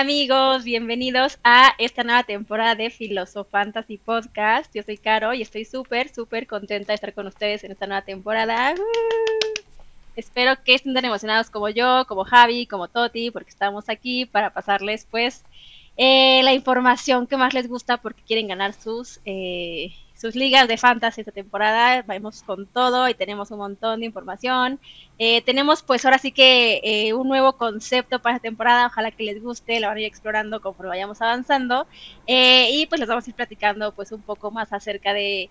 Amigos, bienvenidos a esta nueva temporada de Filosofantasy Podcast. Yo soy Caro y estoy súper, súper contenta de estar con ustedes en esta nueva temporada. Espero que estén tan emocionados como yo, como Javi, como Toti, porque estamos aquí para pasarles pues eh, la información que más les gusta porque quieren ganar sus eh, sus ligas de fantasy esta temporada. Vamos con todo y tenemos un montón de información. Eh, tenemos pues ahora sí que eh, un nuevo concepto para esta temporada. Ojalá que les guste, lo van a ir explorando conforme vayamos avanzando. Eh, y pues les vamos a ir platicando pues un poco más acerca de,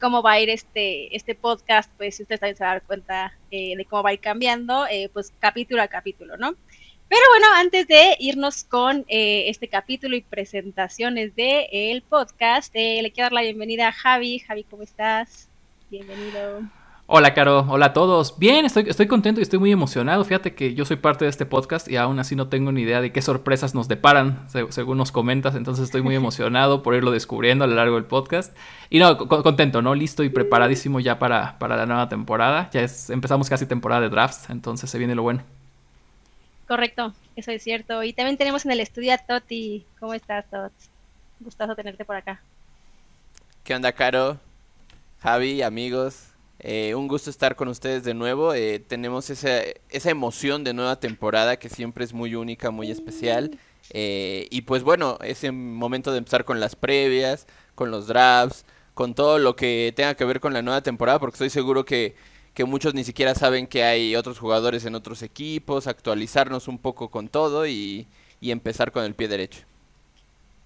cómo va a ir este, este podcast. Pues si ustedes también se van a dar cuenta de cómo va a ir cambiando, pues capítulo a capítulo, ¿no? Pero bueno, antes de irnos con eh, este capítulo y presentaciones del el podcast, eh, le quiero dar la bienvenida a Javi. Javi, ¿cómo estás? Bienvenido. Hola, Caro. Hola a todos. Bien, estoy, estoy contento y estoy muy emocionado. Fíjate que yo soy parte de este podcast y aún así no tengo ni idea de qué sorpresas nos deparan, según nos comentas. Entonces estoy muy emocionado por irlo descubriendo a lo largo del podcast. Y no, contento, ¿no? Listo y preparadísimo ya para, para la nueva temporada. Ya es, empezamos casi temporada de drafts, entonces se viene lo bueno. Correcto, eso es cierto. Y también tenemos en el estudio a Toti. ¿Cómo estás, Tot? Gustazo tenerte por acá. ¿Qué onda, Caro? Javi, amigos. Eh, un gusto estar con ustedes de nuevo. Eh, tenemos esa, esa emoción de nueva temporada que siempre es muy única, muy especial. Eh, y pues bueno, es el momento de empezar con las previas, con los drafts, con todo lo que tenga que ver con la nueva temporada, porque estoy seguro que que muchos ni siquiera saben que hay otros jugadores en otros equipos, actualizarnos un poco con todo y, empezar con el pie derecho.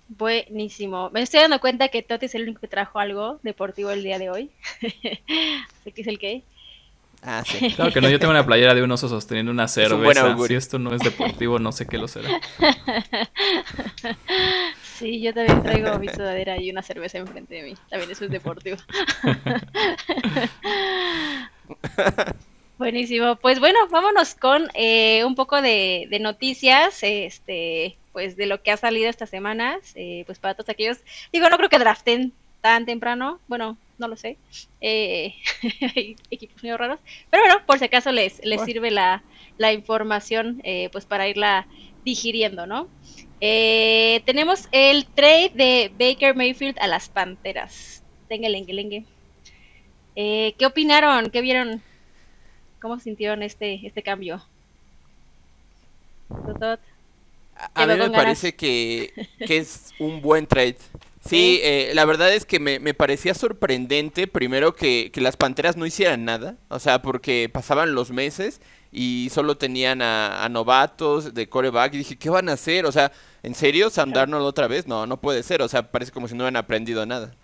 Buenísimo. Me estoy dando cuenta que Toti es el único que trajo algo deportivo el día de hoy. Sé que es el que. Ah, sí. Claro que no, yo tengo una playera de un oso sosteniendo una cerveza. Si esto no es deportivo, no sé qué lo será. Sí, yo también traigo mi sudadera y una cerveza enfrente de mí. También eso es deportivo. Buenísimo. Pues bueno, vámonos con eh, un poco de, noticias, este, pues de lo que ha salido estas semanas, eh, pues para todos aquellos, digo, no creo que draften tan temprano, bueno, no lo sé, eh, hay equipos muy raros, pero bueno, por si acaso les, les sirve la, la información, pues para irla digiriendo, ¿no? tenemos el trade de Baker Mayfield a las Panteras. Tenga lengue, lengue. Eh, ¿Qué opinaron? ¿Qué vieron? ¿Cómo sintieron este, este cambio? A, mí me parece que, es un buen trade. Sí, eh, la verdad es que me, parecía sorprendente, primero, que, las Panteras no hicieran nada, o sea, porque pasaban los meses y solo tenían a, novatos de coreback y dije, ¿qué van a hacer? O sea, ¿en serio? ¿Sam Darnold otra vez? No, no puede ser, o sea, parece como si no hubieran aprendido nada.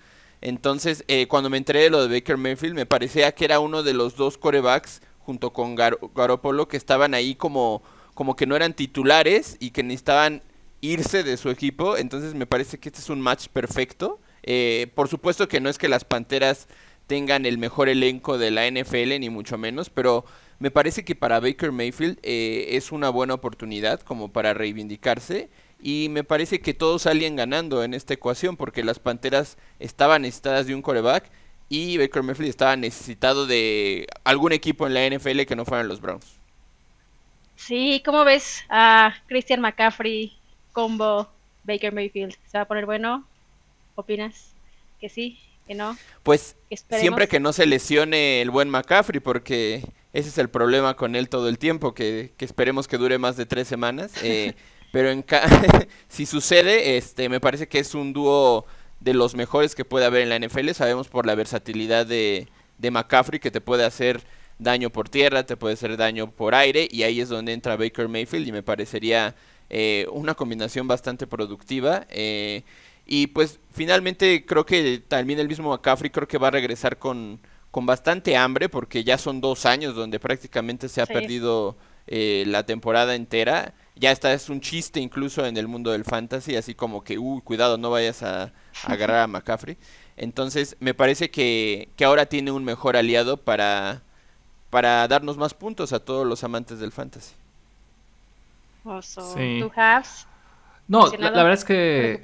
Entonces, eh, cuando me enteré de lo de Baker Mayfield, me parecía que era uno de los dos corebacks junto con Garoppolo que estaban ahí como, como que no eran titulares y que necesitaban irse de su equipo. Entonces, me parece que este es un match perfecto. Eh, por supuesto que no es que las Panteras tengan el mejor elenco de la NFL, ni mucho menos, pero me parece que para Baker Mayfield eh, es una buena oportunidad como para reivindicarse y me parece que todos salían ganando en esta ecuación porque las Panteras estaban necesitadas de un coreback y Baker Mayfield estaba necesitado de algún equipo en la NFL que no fueran los Browns. Sí, ¿cómo ves a Christian McCaffrey, combo Baker Mayfield? ¿Se va a poner bueno? ¿Opinas que sí, que no? Pues siempre que no se lesione el buen McCaffrey porque ese es el problema con él todo el tiempo, que, que esperemos que dure más de tres semanas. Eh, pero en si sucede, este, me parece que es un dúo de los mejores que puede haber en la NFL. Sabemos por la versatilidad de, de McCaffrey que te puede hacer daño por tierra, te puede hacer daño por aire y ahí es donde entra Baker Mayfield y me parecería eh, una combinación bastante productiva. Eh, y pues finalmente creo que también el mismo McCaffrey creo que va a regresar con, con bastante hambre porque ya son dos años donde prácticamente se ha perdido eh, la temporada entera ya está, es un chiste incluso en el mundo del fantasy, así como que, uy, cuidado, no vayas a, agarrar a McCaffrey. Entonces, me parece que, ahora tiene un mejor aliado para, para darnos más puntos a todos los amantes del fantasy. ¿Tú has? No, la, verdad es que...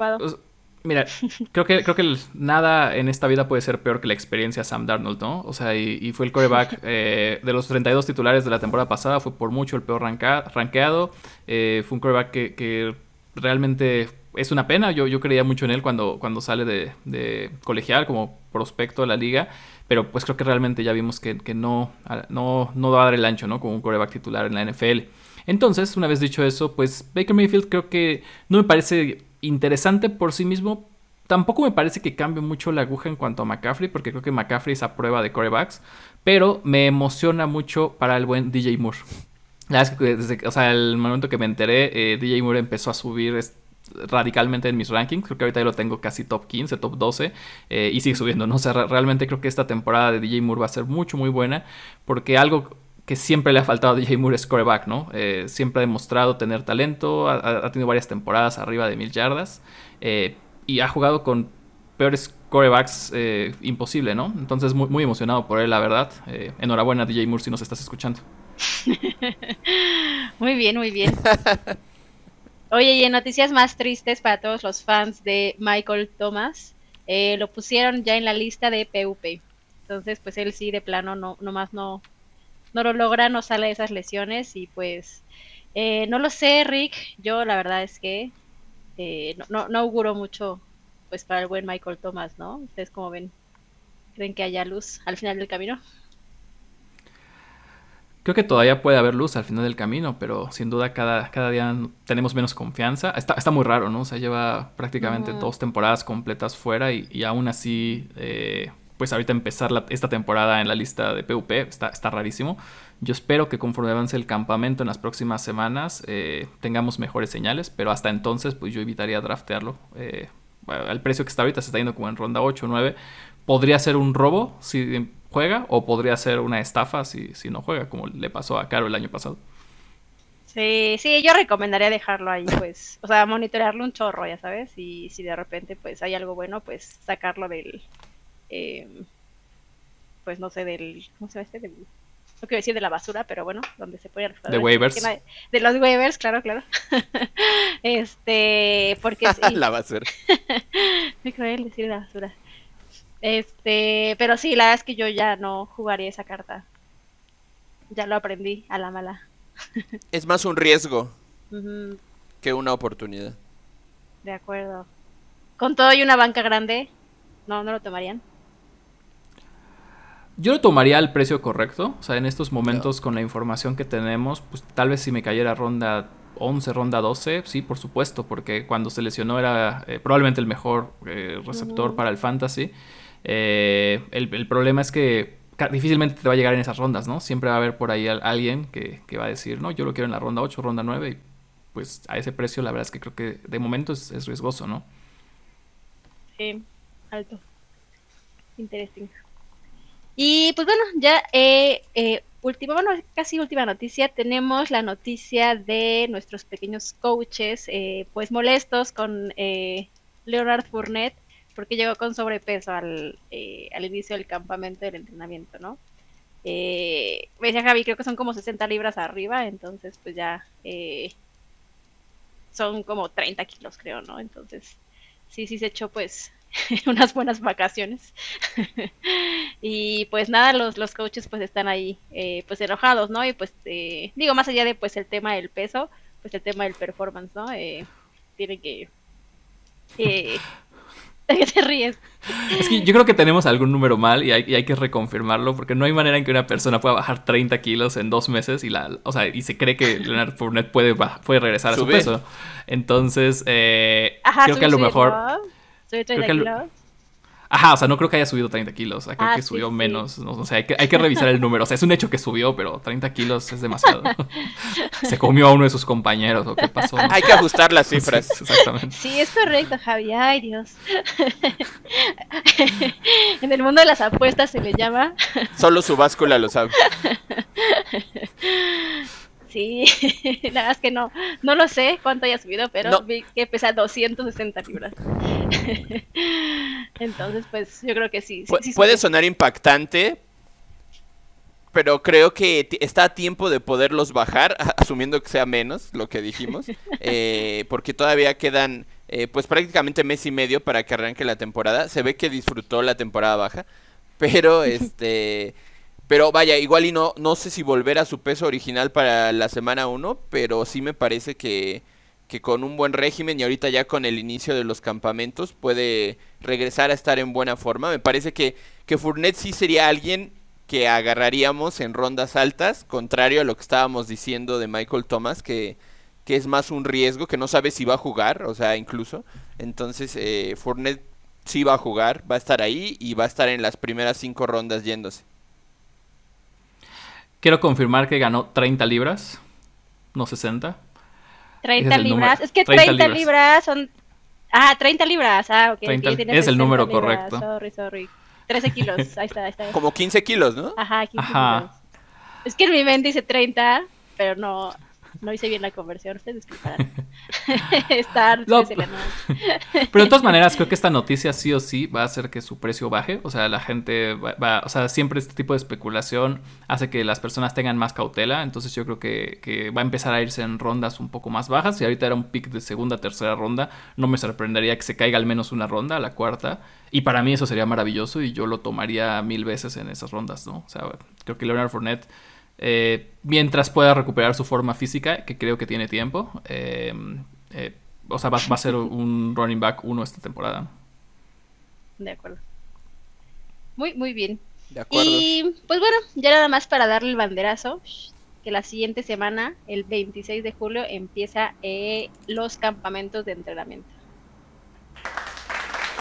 Mira, creo que, creo que nada en esta vida puede ser peor que la experiencia Sam Darnold, ¿no? O sea, y, fue el coreback eh, de los 32 titulares de la temporada pasada, fue por mucho el peor rankeado. Eh, fue un coreback que, realmente es una pena. Yo, yo creía mucho en él cuando, cuando sale de, de colegial como prospecto a la liga. Pero pues creo que realmente ya vimos que, no, no, no va a dar el ancho, ¿no? Como un coreback titular en la NFL. Entonces, una vez dicho eso, pues Baker Mayfield creo que no me parece interesante por sí mismo. Tampoco me parece que cambie mucho la aguja en cuanto a McCaffrey, porque creo que McCaffrey es a prueba de corebacks. Pero me emociona mucho para el buen DJ Moore. La verdad es que desde o sea, el momento que me enteré, eh, DJ Moore empezó a subir radicalmente en mis rankings. Creo que ahorita ya lo tengo casi top 15, top 12 eh, y sigue subiendo, ¿no? O sea, realmente creo que esta temporada de DJ Moore va a ser mucho, muy buena porque algo que siempre le ha faltado a DJ Moore es coreback, ¿no? Eh, siempre ha demostrado tener talento, ha, tenido varias temporadas arriba de mil yardas eh, y ha jugado con peores corebacks imposible, ¿no? Entonces muy, muy emocionado por él, la verdad. enhorabuena DJ Moore si nos estás escuchando. muy bien, muy bien. Oye, y en noticias más tristes para todos los fans de Michael Thomas, eh, lo pusieron ya en la lista de PUP. Entonces, pues él sí, de plano, no, nomás no, no lo logra, no sale de esas lesiones y pues eh, no lo sé, Rick. Yo la verdad es que eh, no, no, no auguro mucho pues para el buen Michael Thomas, ¿no? Ustedes como ven, ¿creen que haya luz al final del camino? Creo que todavía puede haber luz al final del camino, pero sin duda cada, cada día tenemos menos confianza. Está, está muy raro, ¿no? O sea, lleva prácticamente dos temporadas completas fuera y, aún así, eh, pues ahorita empezar esta temporada en la lista de PvP está, está rarísimo. Yo espero que conforme avance el campamento en las próximas semanas eh, tengamos mejores señales, pero hasta entonces pues yo evitaría draftearlo. Eh, al precio que está ahorita se está yendo como en ronda 8 o 9. Podría ser un robo si juega o podría ser una estafa si, si no juega, como le pasó a Caro el año pasado. Sí, sí, yo recomendaría dejarlo ahí, pues, o sea, monitorearlo un chorro, ya sabes, y si de repente, pues, hay algo bueno, pues, sacarlo del, eh, pues, no sé, del, ¿cómo se llama este? Del, no quiero decir de la basura, pero bueno, donde se puede... De waivers. De los waivers, claro, claro. este, porque sí. la basura. Me cruel decir la basura. Este, pero sí, la verdad es que yo ya no jugaría esa carta. Ya lo aprendí a la mala. es más un riesgo que una oportunidad. De acuerdo. Con todo y una banca grande, no, no lo tomarían. Yo lo tomaría al precio correcto. O sea, en estos momentos, con la información que tenemos, pues tal vez si me cayera ronda 11, ronda 12, sí, por supuesto, porque cuando se lesionó era eh, probablemente el mejor eh, receptor para el fantasy. Eh, el, problema es que difícilmente te va a llegar en esas rondas, ¿no? Siempre va a haber por ahí alguien que, va a decir, no, yo lo quiero en la ronda 8, ronda 9, y pues a ese precio la verdad es que creo que de momento es, riesgoso, ¿no? Sí, alto. Interesting. Y pues bueno, ya eh, eh, última, bueno, casi última noticia, tenemos la noticia de nuestros pequeños coaches, eh, pues molestos con eh, Leonard Fournette, porque llegó con sobrepeso al, eh, al inicio del campamento del entrenamiento, ¿no? Me decía Javi, creo que son como 60 libras arriba, entonces pues ya son como 30 kilos, creo, ¿no? Entonces, sí, sí se echó pues unas buenas vacaciones. y pues nada, los, los coaches pues están ahí eh, pues enojados, ¿no? Y pues digo, más allá de pues el tema del peso, pues el tema del performance, ¿no? tiene que qué te ríes? Es que yo creo que tenemos algún número mal y hay, que reconfirmarlo porque no hay manera en que una persona pueda bajar 30 kilos en dos meses y, la, o sea, y se cree que Leonard Fournette puede, puede regresar a su peso. Entonces, eh, creo que a lo mejor... Soy 30 kilos. Ajá, o sea, no creo que haya subido 30 kilos. creo ah, que subió menos. O sea, hay que, hay que revisar el número. O sea, es un hecho que subió, pero 30 kilos es demasiado. Se comió a uno de sus compañeros o qué pasó. Hay que ajustar las cifras. exactamente. Sí, es correcto, Javi. Ay, Dios. en el mundo de las apuestas se le llama. Solo su báscula lo sabe. Sí, la verdad es que no, no lo sé cuánto haya subido, pero vi que pesa 260 libras. Entonces, pues yo creo que sí. puede sonar impactante, pero creo que está a tiempo de poderlos bajar, asumiendo que sea menos lo que dijimos, eh, porque todavía quedan eh, pues prácticamente mes y medio para que arranque la temporada. Se ve que disfrutó la temporada baja, pero este... Pero vaya, igual y no, no sé si volver a su peso original para la semana 1, pero sí me parece que, que con un buen régimen y ahorita ya con el inicio de los campamentos puede regresar a estar en buena forma. Me parece que, que Fournette sí sería alguien que agarraríamos en rondas altas, contrario a lo que estábamos diciendo de Michael Thomas, que, que es más un riesgo, que no sabe si va a jugar, o sea, incluso. Entonces, eh, Fournette sí va a jugar, va a estar ahí y va a estar en las primeras cinco rondas yéndose. Quiero confirmar que ganó 30 libras, no 60. 30 libras. Es que 30, libras. son. Ah, 30 libras. Ah, ok. es el número correcto. Sorry, sorry. 13 kilos. Ahí está, ahí está. Como 15 kilos, ¿no? Ajá, 15 kilos. Es que en mi mente dice 30, pero no, no hice bien la conversión, ustedes disculparán. Estar pero de todas maneras, creo que esta noticia sí o sí va a hacer que su precio baje. O sea, la gente va, o sea, siempre este tipo de especulación hace que las personas tengan más cautela. Entonces yo creo que, que, va a empezar a irse en rondas un poco más bajas. Y ahorita era un pick de segunda, tercera ronda. No me sorprendería que se caiga al menos una ronda, la cuarta. Y para mí eso sería maravilloso y yo lo tomaría mil veces en esas rondas, ¿no? O sea, creo que Leonard Fournette eh, mientras pueda recuperar su forma física, que creo que tiene tiempo. Eh, eh, o sea, va, a ser un running back uno esta temporada. De acuerdo. Muy, muy bien. De acuerdo. Y pues bueno, ya nada más para darle el banderazo, que la siguiente semana, el 26 de julio, empieza los campamentos de entrenamiento.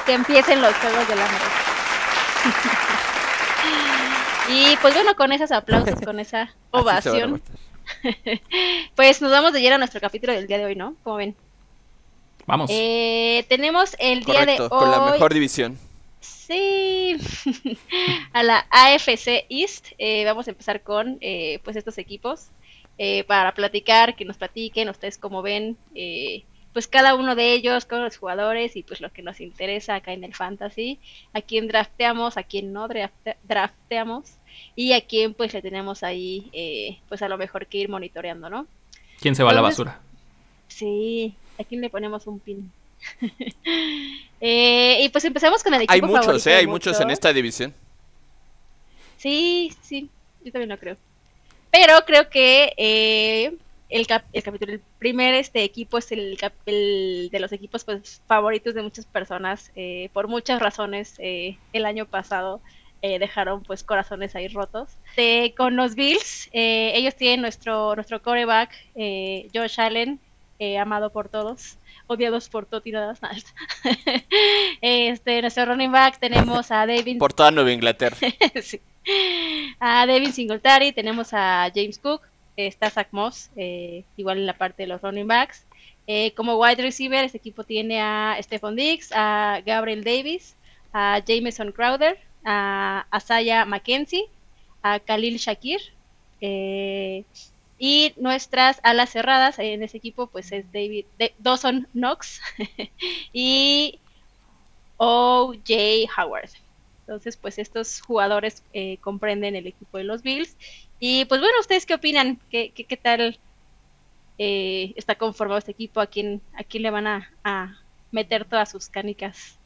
Que empiecen los Juegos de la Y pues bueno, con esos aplausos, con esa ovación, pues nos vamos de lleno a nuestro capítulo del día de hoy, ¿no? Como ven. Vamos. Eh, tenemos el día de hoy. Con la mejor división. Sí, a la AFC East. Eh, vamos a empezar con eh, pues estos equipos para platicar, que nos platiquen ustedes cómo ven pues cada uno de ellos, con los jugadores y pues lo que nos interesa acá en el fantasy, a quién drafteamos, a quién no drafteamos y a quién pues le tenemos ahí eh, pues a lo mejor que ir monitoreando, ¿no? ¿Quién se va a la basura? Sí, a quién le ponemos un pin. eh, y pues empezamos con el equipo Hay muchos, ¿eh? Hay muchos en esta división. Sí, sí, yo también lo creo. Pero creo que eh, el, el capítulo, el primer este equipo es el, el, de los equipos pues favoritos de muchas personas eh, por muchas razones eh, el año pasado eh, dejaron pues corazones ahí rotos con los Bills ellos tienen nuestro nuestro coreback Josh Allen amado por todos odiados por todo y nada más este nuestro running back tenemos a David por toda Nueva Inglaterra sí. a David Singletary tenemos a James Cook está Zach Moss, eh, igual en la parte de los running backs. Eh, como wide receiver, este equipo tiene a Stephon Diggs, a Gabriel Davis, a Jameson Crowder, a Asaya McKenzie, a Khalil Shakir. Eh, y nuestras alas cerradas en ese equipo, pues es David Dawson Knox y O.J. Howard. Entonces, pues estos jugadores comprenden el equipo de los Bills y pues bueno, ¿ustedes qué opinan? ¿Qué, qué, tal eh, está conformado este equipo? ¿A quién, a le van a, meter todas sus canicas?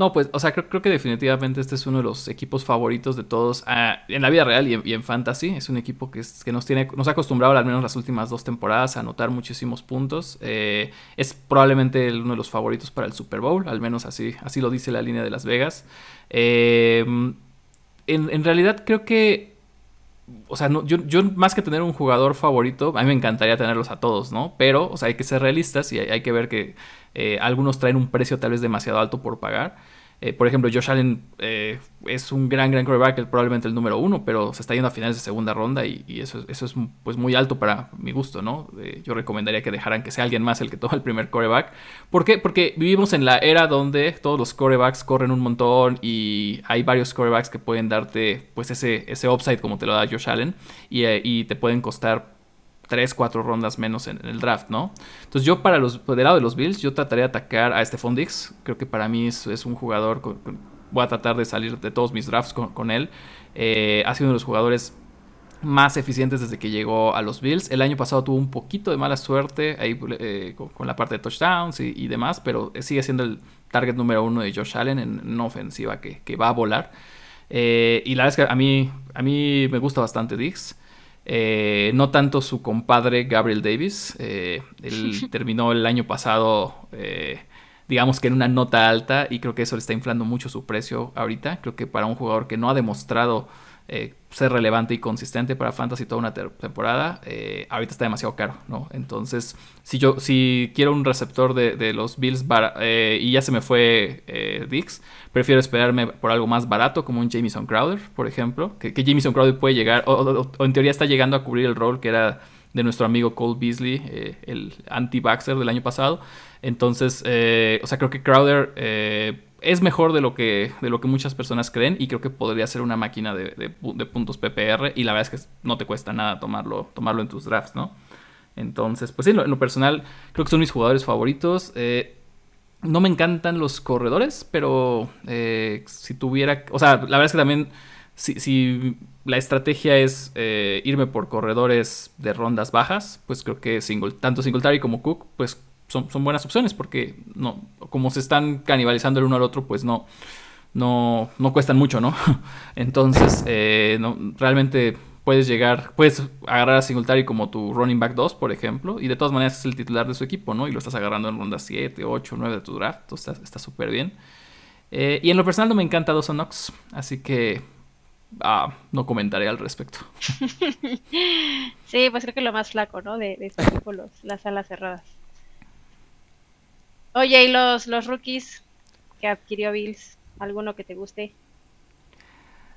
No, pues, o sea, creo, que definitivamente este es uno de los equipos favoritos de todos ah, en la vida real y en, fantasy. Es un equipo que, que, nos tiene, nos ha acostumbrado al menos las últimas dos temporadas a anotar muchísimos puntos. Eh, es probablemente uno de los favoritos para el Super Bowl, al menos así, así lo dice la línea de Las Vegas. Eh, en, realidad creo que o sea, yo, yo, más que tener un jugador favorito, a mí me encantaría tenerlos a todos, ¿no? Pero, o sea, hay que ser realistas y hay, que ver que eh, algunos traen un precio tal vez demasiado alto por pagar. Eh, por ejemplo, Josh Allen eh, es un gran, gran quarterback, probablemente el número uno, pero se está yendo a finales de segunda ronda y, eso, eso es pues, muy alto para mi gusto, ¿no? Yo recomendaría que dejaran que sea alguien más el que tome el primer quarterback. ¿Por qué? Porque vivimos en la era donde todos los quarterbacks corren un montón y hay varios quarterbacks que pueden darte pues ese, ese upside como te lo da Josh Allen y, y te pueden costar 3, 4 rondas menos en, el draft, ¿no? Entonces yo para los, del lado de los Bills, yo trataría de atacar a Stephon Dix. Creo que para mí es, un jugador, voy a tratar de salir de todos mis drafts con, él. Eh, ha sido uno de los jugadores más eficientes desde que llegó a los Bills. El año pasado tuvo un poquito de mala suerte ahí eh, con, la parte de touchdowns y, demás, pero sigue siendo el target número uno de Josh Allen en una ofensiva que, va a volar. Eh, y la verdad es que a mí, a mí me gusta bastante Dix. Eh, no tanto su compadre Gabriel Davis. Eh, él terminó el año pasado, eh, digamos que en una nota alta, y creo que eso le está inflando mucho su precio ahorita. Creo que para un jugador que no ha demostrado eh, ser relevante y consistente para Fantasy toda una temporada, eh, ahorita está demasiado caro, ¿no? Entonces, si yo si quiero un receptor de, los Bills eh, y ya se me fue Dix, prefiero esperarme por algo más barato, como un Jamison Crowder, por ejemplo, que, que Jamison Crowder puede llegar, o, en teoría está llegando a cubrir el rol que era de nuestro amigo Cole Beasley, el anti-Baxter del año pasado. Entonces, o sea, creo que Crowder es mejor de lo, que, de lo que muchas personas creen y creo que podría ser una máquina de, puntos PPR y la verdad es que no te cuesta nada tomarlo, tomarlo en tus drafts, ¿no? Entonces, pues sí, en lo, personal creo que son mis jugadores favoritos. Eh, no me encantan los corredores, pero eh, si tuviera, o sea, la verdad es que también si, la estrategia es eh, irme por corredores de rondas bajas, pues creo que single, tanto Singletary como Cook, pues son, buenas opciones porque no, como se están canibalizando el uno al otro, pues no, no, no cuestan mucho, ¿no? Entonces, eh, no, realmente puedes llegar, puedes agarrar a Singletary como tu running back 2, por ejemplo, y de todas maneras es el titular de su equipo, ¿no? Y lo estás agarrando en ronda 7, 8, 9 de tu draft, entonces está súper bien. Eh, y en lo personal no me encanta Dawson Knox, así que ah, no comentaré al respecto. sí, pues creo que lo más flaco, ¿no? De, de este los, las alas cerradas. Oye, ¿y los, los rookies que adquirió Bills? ¿Alguno que te guste?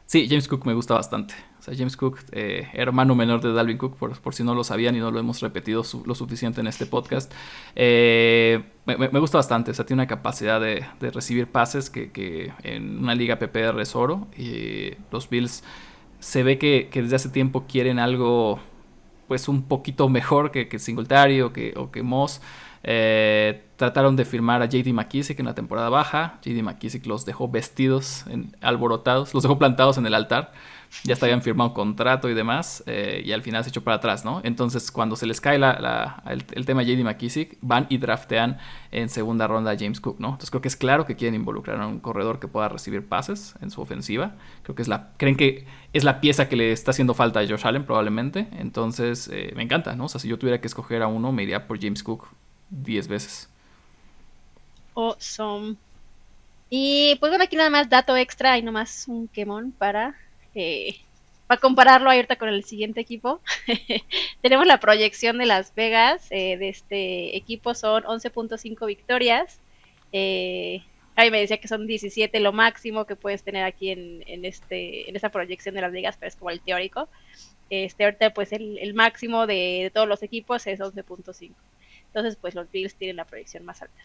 Sí, James Cook me gusta bastante. O sea, James Cook, eh, hermano menor de Dalvin Cook, por, si no lo sabían y no lo hemos repetido lo suficiente en este podcast. Eh, me, gusta bastante. O sea, tiene una capacidad de, recibir pases que, en una liga PPR es oro. Y los Bills se ve que, desde hace tiempo quieren algo pues un poquito mejor que, que Singletary o que, o que Moss. Eh, trataron de firmar a JD McKissick en la temporada baja. JD McKissick los dejó vestidos, alborotados, los dejó plantados en el altar. Ya hasta habían firmado contrato y demás. Eh, y al final se echó para atrás, ¿no? Entonces, cuando se les cae el, tema JD McKissick, van y draftean en segunda ronda a James Cook, ¿no? Entonces, creo que es claro que quieren involucrar a un corredor que pueda recibir pases en su ofensiva. Creo que es la. Creen que es la pieza que le está haciendo falta a Josh Allen, probablemente. Entonces, eh, me encanta, ¿no? O sea, si yo tuviera que escoger a uno, me iría por James Cook 10 veces. Awesome. Y pues bueno, aquí nada más dato extra y nomás un quemón para, eh, para compararlo ahorita con el siguiente equipo. Tenemos la proyección de Las Vegas. Eh, de este equipo son 11.5 victorias. Eh, ahí me decía que son 17 lo máximo que puedes tener aquí en, en, este, en esta proyección de Las Vegas, pero es como el teórico. Este, ahorita pues el, máximo de, de todos los equipos es 11.5. Entonces, pues los Bills tienen la proyección más alta.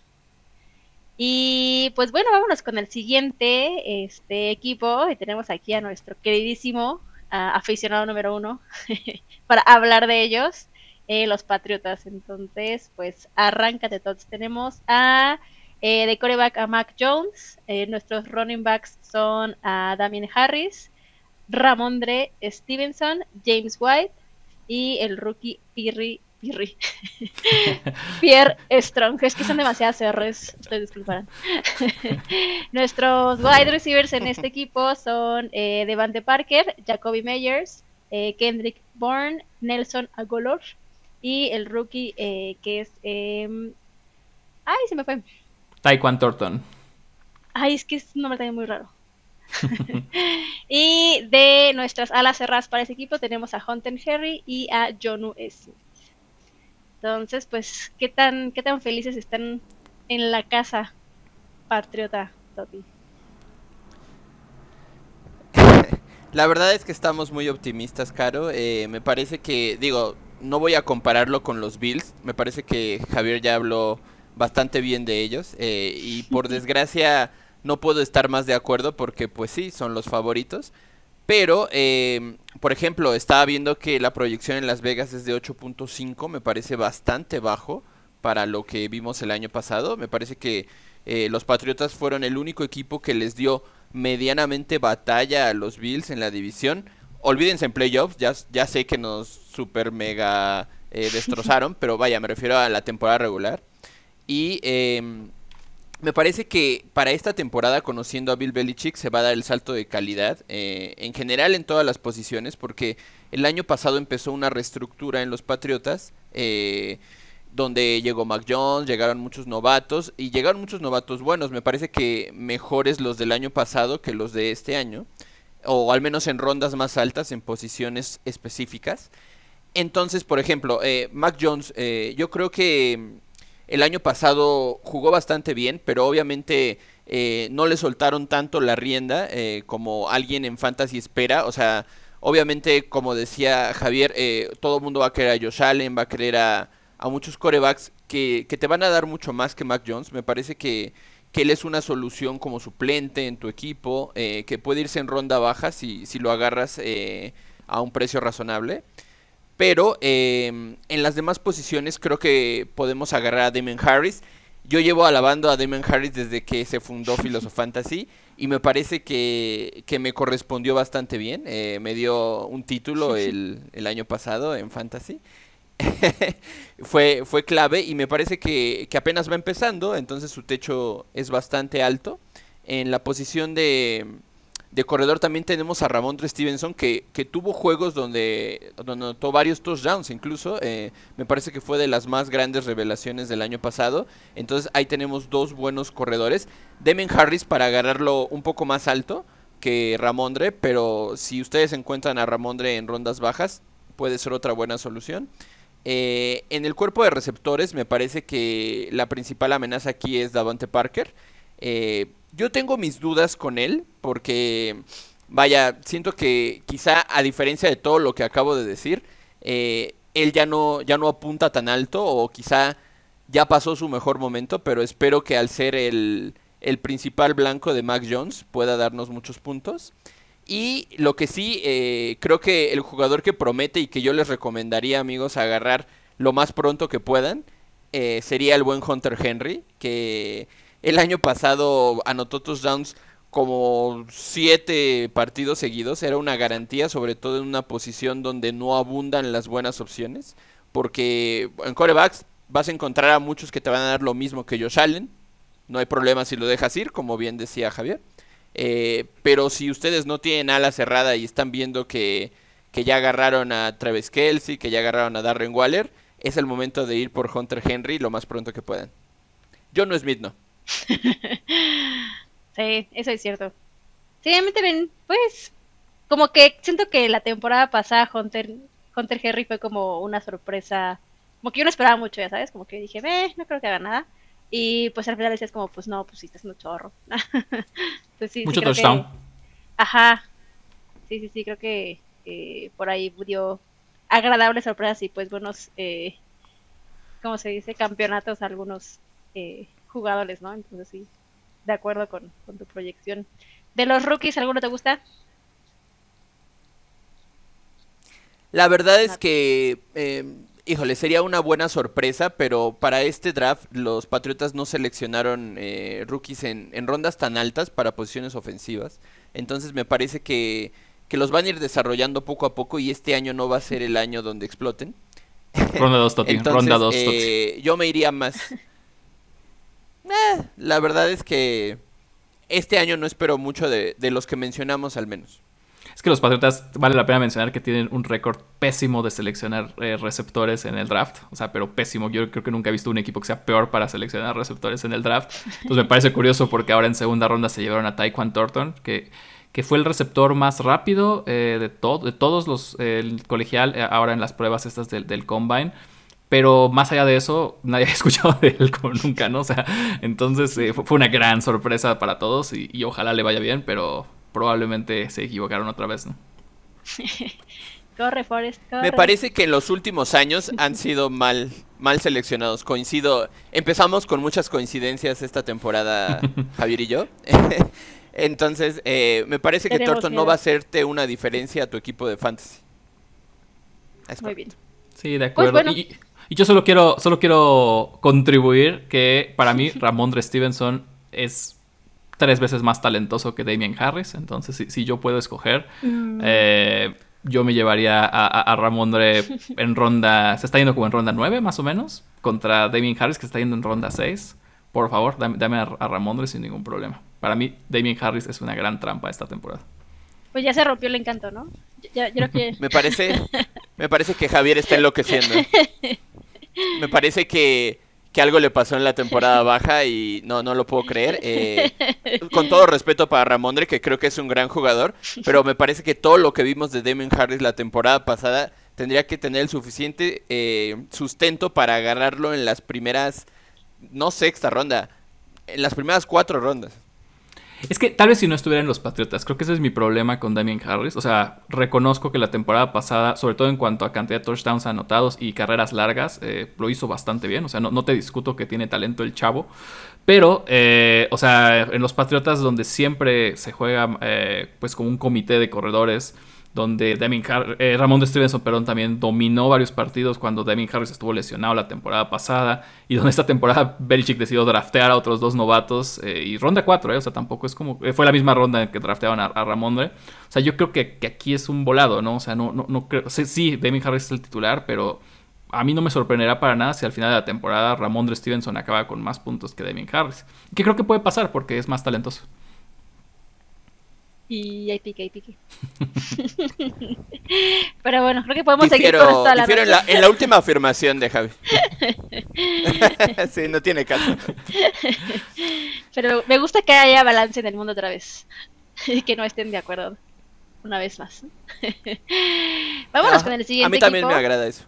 Y pues bueno, vámonos con el siguiente este equipo. Y tenemos aquí a nuestro queridísimo aficionado número uno para hablar de ellos, eh, los Patriotas. Entonces, pues arráncate todos. Tenemos a eh, de coreback a Mac Jones. Eh, nuestros running backs son a Damien Harris, Ramondre Stevenson, James White y el rookie Pirri Pirri. Pierre Strong. Es que son demasiadas R's. Ustedes disculparán. Nuestros wide receivers en este equipo son eh, Devante Parker, Jacoby Meyers, eh, Kendrick Bourne, Nelson Agolor y el rookie eh, que es. Em, ay, se me fue. Taekwon Thornton. Ay, es que es un nombre también muy raro. y de nuestras alas cerradas para ese equipo tenemos a Hunter Harry y a Jonu S. Entonces, pues, ¿qué tan, qué tan felices están en la casa patriota, Toti? La verdad es que estamos muy optimistas, Caro. Eh, me parece que, digo, no voy a compararlo con los Bills. Me parece que Javier ya habló bastante bien de ellos. Eh, y por desgracia no puedo estar más de acuerdo porque, pues sí, son los favoritos. Pero, eh, por ejemplo, estaba viendo que la proyección en Las Vegas es de 8.5, me parece bastante bajo para lo que vimos el año pasado. Me parece que eh, los Patriotas fueron el único equipo que les dio medianamente batalla a los Bills en la división. Olvídense en playoffs, ya, ya sé que nos super mega eh, destrozaron, pero vaya, me refiero a la temporada regular. Y em, me parece que para esta temporada, conociendo a Bill Belichick, se va a dar el salto de calidad eh, en general en todas las posiciones, porque el año pasado empezó una reestructura en los Patriotas, eh, donde llegó Mac Jones, llegaron muchos novatos y llegaron muchos novatos buenos. Me parece que mejores los del año pasado que los de este año, o al menos en rondas más altas, en posiciones específicas. Entonces, por ejemplo, eh, Mac Jones, eh, yo creo que el año pasado jugó bastante bien, pero obviamente eh, no le soltaron tanto la rienda como alguien en fantasy espera. O sea, obviamente, como decía Javier, todo el mundo va a querer a Josh Allen, va a querer a, muchos corebacks que, que, te van a dar mucho más que Mac Jones. Me parece que, que él es una solución como suplente en tu equipo, que puede irse en ronda baja si, si lo agarras a un precio razonable. Pero em, en las demás posiciones creo que podemos agarrar a Damon Harris. Yo llevo alabando a Damon Harris desde que se fundó Fantasy y me parece que, me correspondió bastante bien. Eh, me dio un título el, el año pasado en Fantasy. fue, fue clave y me parece que, que, apenas va empezando, entonces su techo es bastante alto. En la posición de, de corredor también tenemos a Ramón Stevenson que, que tuvo juegos donde, donde anotó varios touchdowns incluso. Eh, me parece que fue de las más grandes revelaciones del año pasado. Entonces ahí tenemos dos buenos corredores. Demen Harris para agarrarlo un poco más alto que Ramondre, pero si ustedes encuentran a Ramondre en rondas bajas, puede ser otra buena solución. Eh, en el cuerpo de receptores me parece que la principal amenaza aquí es Davante Parker. Eh, yo tengo mis dudas con él porque, vaya, siento que quizá a diferencia de todo lo que acabo de decir, eh, él ya no, ya no apunta tan alto o quizá ya pasó su mejor momento, pero espero que al ser el, el principal blanco de Mac Jones pueda darnos muchos puntos. Y lo que sí, eh, creo que el jugador que promete y que yo les recomendaría, amigos, agarrar lo más pronto que puedan, eh, sería el buen Hunter Henry, que el año pasado anotó touchdowns como siete partidos seguidos. Era una garantía, sobre todo en una posición donde no abundan las buenas opciones. Porque en corebacks vas a encontrar a muchos que te van a dar lo mismo que Josh Allen. No hay problema si lo dejas ir, como bien decía Javier. Eh, pero si ustedes no tienen ala cerrada y están viendo que, que ya agarraron a Travis Kelsey, que ya agarraron a Darren Waller, es el momento de ir por Hunter Henry lo más pronto que puedan. No Smith no. sí, eso es cierto. Sí, a mí también, pues, como que siento que la temporada pasada Hunter, Hunter Henry fue como una sorpresa, como que yo no esperaba mucho, ya sabes, como que dije, ve, no creo que haga nada. Y pues al final decías como, pues no, pues sí, está haciendo chorro. pues, sí, Mucho touchdown. Ajá. Sí, sí, sí, creo que por ahí dio agradables sorpresas y pues buenos, eh, ¿cómo se dice? Campeonatos algunos eh, jugadores, ¿no? Entonces sí, de acuerdo con, tu proyección. ¿De los rookies alguno te gusta? La verdad es que, eh, híjole, sería una buena sorpresa, pero para este draft los Patriotas no seleccionaron eh, rookies en, rondas tan altas para posiciones ofensivas. Entonces me parece que, que, los van a ir desarrollando poco a poco y este año no va a ser el año donde exploten. Ronda 2, Toti. Ronda 2, eh, Yo me iría más, Eh, la verdad es que este año no espero mucho de, los que mencionamos al menos. Es que los Patriotas, vale la pena mencionar que tienen un récord pésimo de seleccionar eh, receptores en el draft. O sea, pero pésimo. Yo creo que nunca he visto un equipo que sea peor para seleccionar receptores en el draft. Entonces me parece curioso porque ahora en segunda ronda se llevaron a Taekwon Thornton, que, que fue el receptor más rápido eh, de, de todos los el colegial ahora en las pruebas estas del, del Combine. Pero más allá de eso, nadie ha escuchado de él como nunca, ¿no? O sea, entonces eh, fue una gran sorpresa para todos y, ojalá le vaya bien, pero probablemente se equivocaron otra vez, ¿no? corre, Forrest, corre. Me parece que en los últimos años han sido mal, mal seleccionados. Coincido, empezamos con muchas coincidencias esta temporada, Javier y yo. Entonces, eh, me parece que Torto no va a hacerte una diferencia a tu equipo de fantasy. Muy bien. Sí, de pues acuerdo. Y yo solo quiero, solo quiero contribuir que para mí Ramondre Stevenson es tres veces más talentoso que Damien Harris. Entonces, si, yo puedo escoger, mm. eh, yo me llevaría a, Ramondre en ronda. Se está yendo como en ronda 9, más o menos. Contra Damien Harris, que está yendo en ronda 6. por favor, dame, a, Ramondre sin ningún problema. Para mí, Damien Harris es una gran trampa esta temporada. Pues ya se rompió el encanto, ¿no? me parece, me parece que Javier está enloqueciendo. Me parece que, algo le pasó en la temporada baja y no, no lo puedo creer. Eh, con todo respeto para Ramondre, que creo que es un gran jugador, pero me parece que todo lo que vimos de Damien Harris la temporada pasada tendría que tener el suficiente eh, sustento para agarrarlo en las primeras, no sexta ronda, en las primeras cuatro rondas. Es que tal vez si no estuviera en los Patriotas, creo que ese es mi problema con Damien Harris. O sea, reconozco que la temporada pasada, sobre todo en cuanto a cantidad de touchdowns anotados y carreras largas, eh, lo hizo bastante bien. O sea, no, te discuto que tiene talento el chavo. Pero, eh, o sea, en los Patriotas donde siempre se juega pues como un comité de corredores donde Damien eh, Ramón Stevenson perdón, también dominó varios partidos cuando Damien Harris estuvo lesionado la temporada pasada y donde esta temporada Belichick decidió draftear a otros dos novatos eh, y ronda 4, eh, o sea, tampoco es como, fue la misma ronda en que drafteaban a, Ramón O sea, yo creo que, aquí es un volado, ¿no? O sea, no, no, no creo, sí, Damien Harris es el titular, pero a mí no me sorprenderá para nada si al final de la temporada Ramón de Stevenson acaba con más puntos que Damien Harris. Que creo que puede pasar porque es más talentoso. Y ahí pique, ahí pique. Pero bueno, creo que podemos seguir con esto la en la, en la última afirmación de Javi. sí, no tiene caso. Pero me gusta que haya balance en el mundo otra vez. Y que no estén de acuerdo una vez más. Vámonos con el siguiente. A mí también me agrada eso.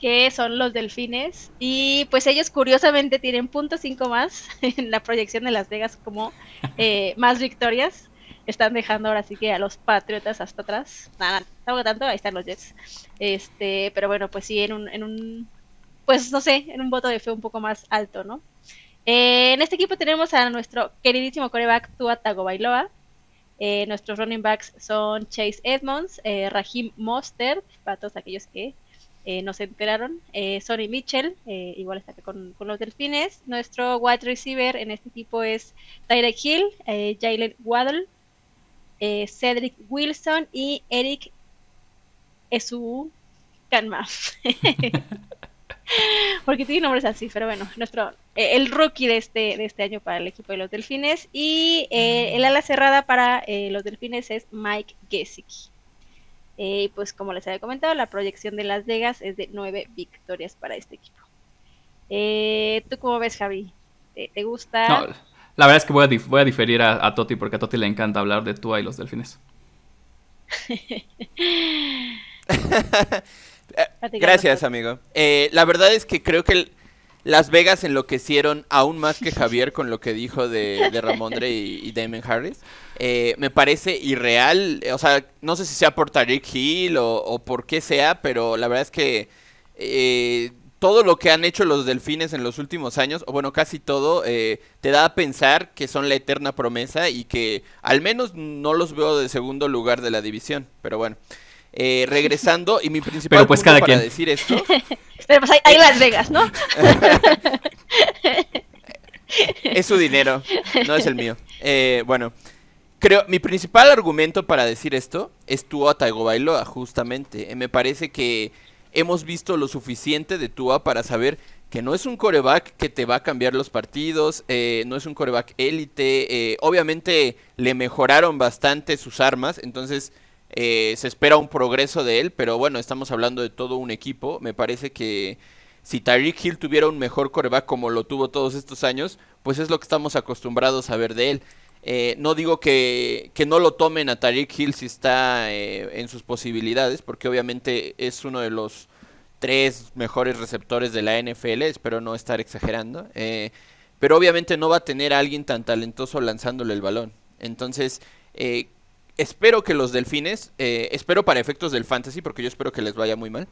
Que son los delfines. Y pues ellos curiosamente tienen punto .5 más en la proyección de Las Vegas como eh, más victorias están dejando ahora sí que a los Patriotas hasta atrás. Nada, no tanto, ahí están los Jets. Este, pero bueno, pues sí, en un, en un, pues no sé, en un voto de fe un poco más alto, ¿no? Eh, en este equipo tenemos a nuestro queridísimo coreback Tua Tagovailoa. Eh, nuestros running backs son Chase Edmonds, eh, Raheem Mostert, para todos aquellos que eh, no enteraron. Eh, Sonny Mitchell, igual está con, con, los delfines. Nuestro wide receiver en este equipo es Tyrek Hill, Jalen Waddle, eh, Cedric Wilson y Eric Esu Canma. Porque tiene nombres así, pero bueno, nuestro eh, el rookie de este, de este año para el equipo de los Delfines. Y eh, el ala cerrada para los Delfines es Mike Gesicki. Y pues como les había comentado, la proyección de Las Vegas es de nueve victorias para este equipo. ¿Tú cómo ves, Javi? ¿Te, gusta? La verdad es que voy a, voy a diferir a, a, Toti porque a Toti le encanta hablar de Tua y los delfines. Gracias, amigo. Eh, la verdad es que creo que Las Vegas enloquecieron aún más que Javier con lo que dijo de, de Ramondre y, y, Damon Harris. Eh, me parece irreal. O sea, no sé si sea por Tariq Hill o, por qué sea, pero la verdad es que eh, todo lo que han hecho los delfines en los últimos años, o bueno, casi todo, eh, te da a pensar que son la eterna promesa y que al menos no los veo de segundo lugar de la división. Pero bueno, eh, regresando, y mi principal Pero pues cada para quien. decir esto. Pero pues hay, Las Vegas, ¿no? es su dinero, no es el mío. Eh, bueno. Creo, mi principal argumento para decir esto es tu Taigo Bailoa, justamente. me parece que hemos visto lo suficiente de Tua para saber que no es un coreback que te va a cambiar los partidos, eh, no es un coreback élite, eh, obviamente le mejoraron bastante sus armas, entonces eh, se espera un progreso de él, pero bueno, estamos hablando de todo un equipo, me parece que si Tyreek Hill tuviera un mejor coreback como lo tuvo todos estos años, pues es lo que estamos acostumbrados a ver de él. Eh, no digo que, no lo tomen a Tariq Hill si está eh, en sus posibilidades, porque obviamente es uno de los tres mejores receptores de la NFL, espero no estar exagerando. Eh, pero obviamente no va a tener a alguien tan talentoso lanzándole el balón. Entonces, espero que los delfines, espero para efectos del fantasy, porque yo espero que les vaya muy mal,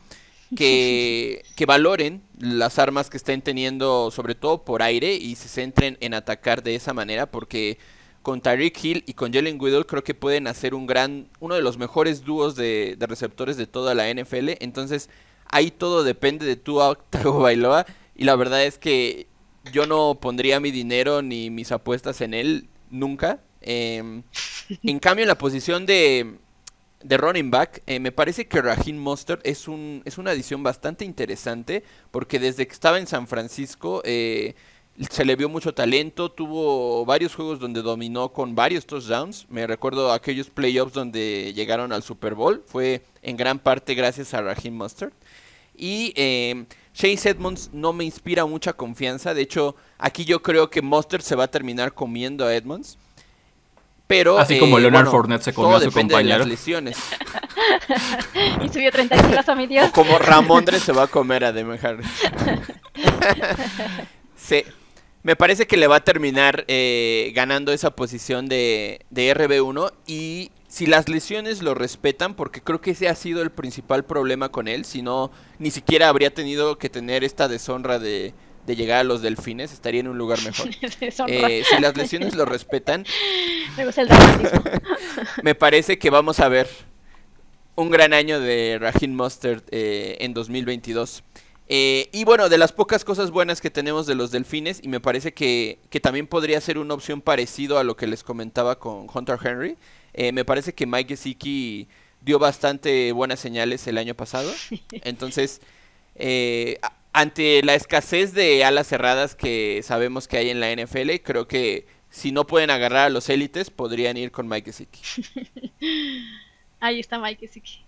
que, que, valoren las armas que estén teniendo, sobre todo por aire, y se centren en atacar de esa manera, porque con Tyreek Hill y con Jalen Waddle creo que pueden hacer un gran, uno de los mejores dúos de, receptores de toda la NFL. Entonces ahí todo depende de tu Bailoa y la verdad es que yo no pondría mi dinero ni mis apuestas en él nunca. Em, en cambio en la posición de, de running back, eh, me parece que Raheem Mostert es, un, es una adición bastante interesante porque desde que estaba en San Francisco... Eh, se le vio mucho talento, tuvo varios juegos donde dominó con varios touchdowns. Me recuerdo aquellos playoffs donde llegaron al Super Bowl. Fue en gran parte gracias a Raheem Mustard. Y eh, Chase Edmonds no me inspira mucha confianza. De hecho, aquí yo creo que Mustard se va a terminar comiendo a Edmonds. Pero, Así como eh, Leonard Fournette se comió a su compañero. De las lesiones. y subió 30 kilos a mi Dios. como Ramondre se va a comer a Demi Harris. Me parece que le va a terminar eh, ganando esa posición de, de RB1 y si las lesiones lo respetan, porque creo que ese ha sido el principal problema con él, si no, ni siquiera habría tenido que tener esta deshonra de, de llegar a los delfines, estaría en un lugar mejor. eh, si las lesiones lo respetan, me, el me parece que vamos a ver un gran año de Raheem Mustard eh, en 2022. Eh, y bueno, de las pocas cosas buenas que tenemos de los delfines, y me parece que, también podría ser una opción parecido a lo que les comentaba con Hunter Henry, eh, me parece que Mike Gesicki dio bastante buenas señales el año pasado. Entonces, eh, ante la escasez de alas cerradas que sabemos que hay en la NFL, creo que si no pueden agarrar a los élites, podrían ir con Mike Gesicki. Ahí está Mike Gesicki.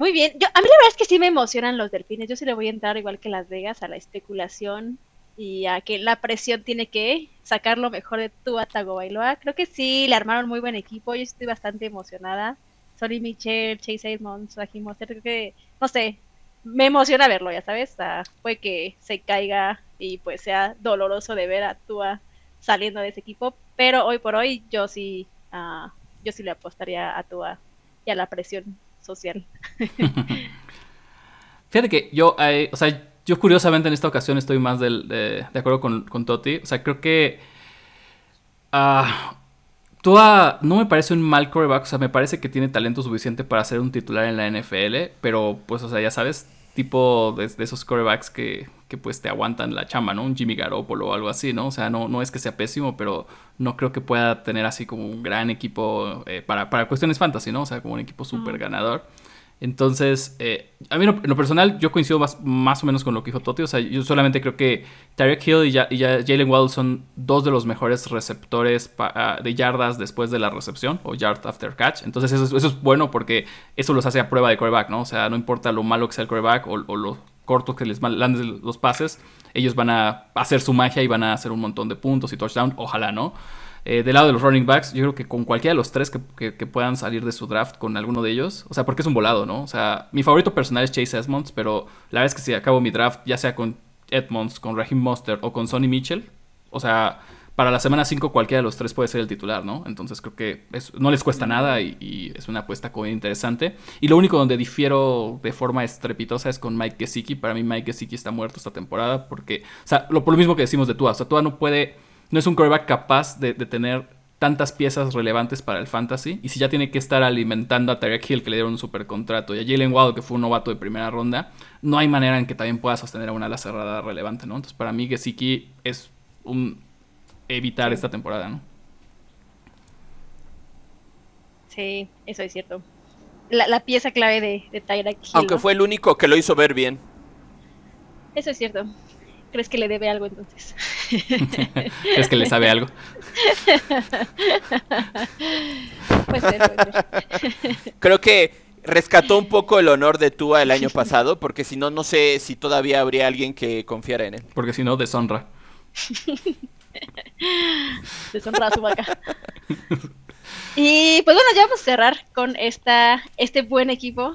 Muy bien. Yo, a mí la verdad es que sí me emocionan los delfines. Yo sí le voy a entrar igual que Las Vegas a la especulación y a que la presión tiene que sacar lo mejor de Tua Tagovailoa. Creo que sí, le armaron muy buen equipo. Yo estoy bastante emocionada. Sonny Michel, Chase Edmonds, Raheem creo que, no sé, me emociona verlo, ya sabes. fue que se caiga y pues sea doloroso de ver a Tua saliendo de ese equipo. Pero hoy por hoy yo sí, uh, yo sí le apostaría a Tua y a la presión social. Fíjate que yo, eh, o sea, yo curiosamente en esta ocasión estoy más de, acuerdo con, con, Toti. O sea, creo que uh, no me parece un mal coreback. O sea, me parece que tiene talento suficiente para ser un titular en la NFL. Pero, pues, o sea, ya sabes, tipo de, esos corebacks que, que, pues te aguantan la chamba, ¿no? Un Jimmy Garoppolo o algo así, ¿no? O sea, no, no es que sea pésimo, pero no creo que pueda tener así como un gran equipo eh, para, para, cuestiones fantasy, ¿no? O sea, como un equipo súper ganador. Entonces, eh, a mí en lo personal, yo coincido más, más, o menos con lo que dijo Toti. O sea, yo solamente creo que Tarek Hill y, Jalen Waddle son dos de los mejores receptores ah, de yardas después de la recepción o yard after catch. Entonces, eso, eso, es bueno porque eso los hace a prueba de coreback, ¿no? O sea, no importa lo malo que sea el coreback o, o lo corto que les manden los pases, ellos van a hacer su magia y van a hacer un montón de puntos y touchdown. Ojalá, ¿no? Eh, del lado de los running backs, yo creo que con cualquiera de los tres que, puedan salir de su draft con alguno de ellos, o sea, porque es un volado, ¿no? O sea, mi favorito personal es Chase Edmonds, pero la verdad es que si acabo mi draft, ya sea con Edmonds, con Raheem Monster o con Sonny Mitchell, o sea, para la semana 5 cualquiera de los tres puede ser el titular, ¿no? Entonces creo que no les cuesta nada y, es una apuesta interesante. Y lo único donde difiero de forma estrepitosa es con Mike Gesicki. Para mí Mike Gesicki está muerto esta temporada porque, o sea, lo, por lo mismo que decimos de Tua, o sea, Tua no puede no es un coreback capaz de, tener tantas piezas relevantes para el fantasy. Y si ya tiene que estar alimentando a Tarek Hill, que le dieron un super contrato, y a Jalen Waddle, que fue un novato de primera ronda, no hay manera en que también pueda sostener a una ala cerrada relevante, ¿no? Entonces, para mí, Gesicki es un evitar esta temporada, ¿no? Sí, eso es cierto. La, pieza clave de, de Hill. Aunque fue el único que lo hizo ver bien. Eso es cierto. ¿Crees que le debe algo entonces? ¿Crees que le sabe algo? puede ser, puede ser. Creo que rescató un poco el honor de Tua el año pasado, porque si no, no sé si todavía habría alguien que confiara en él. Porque si no, deshonra. deshonra a su vaca. Y pues bueno, ya vamos a cerrar con esta, este buen equipo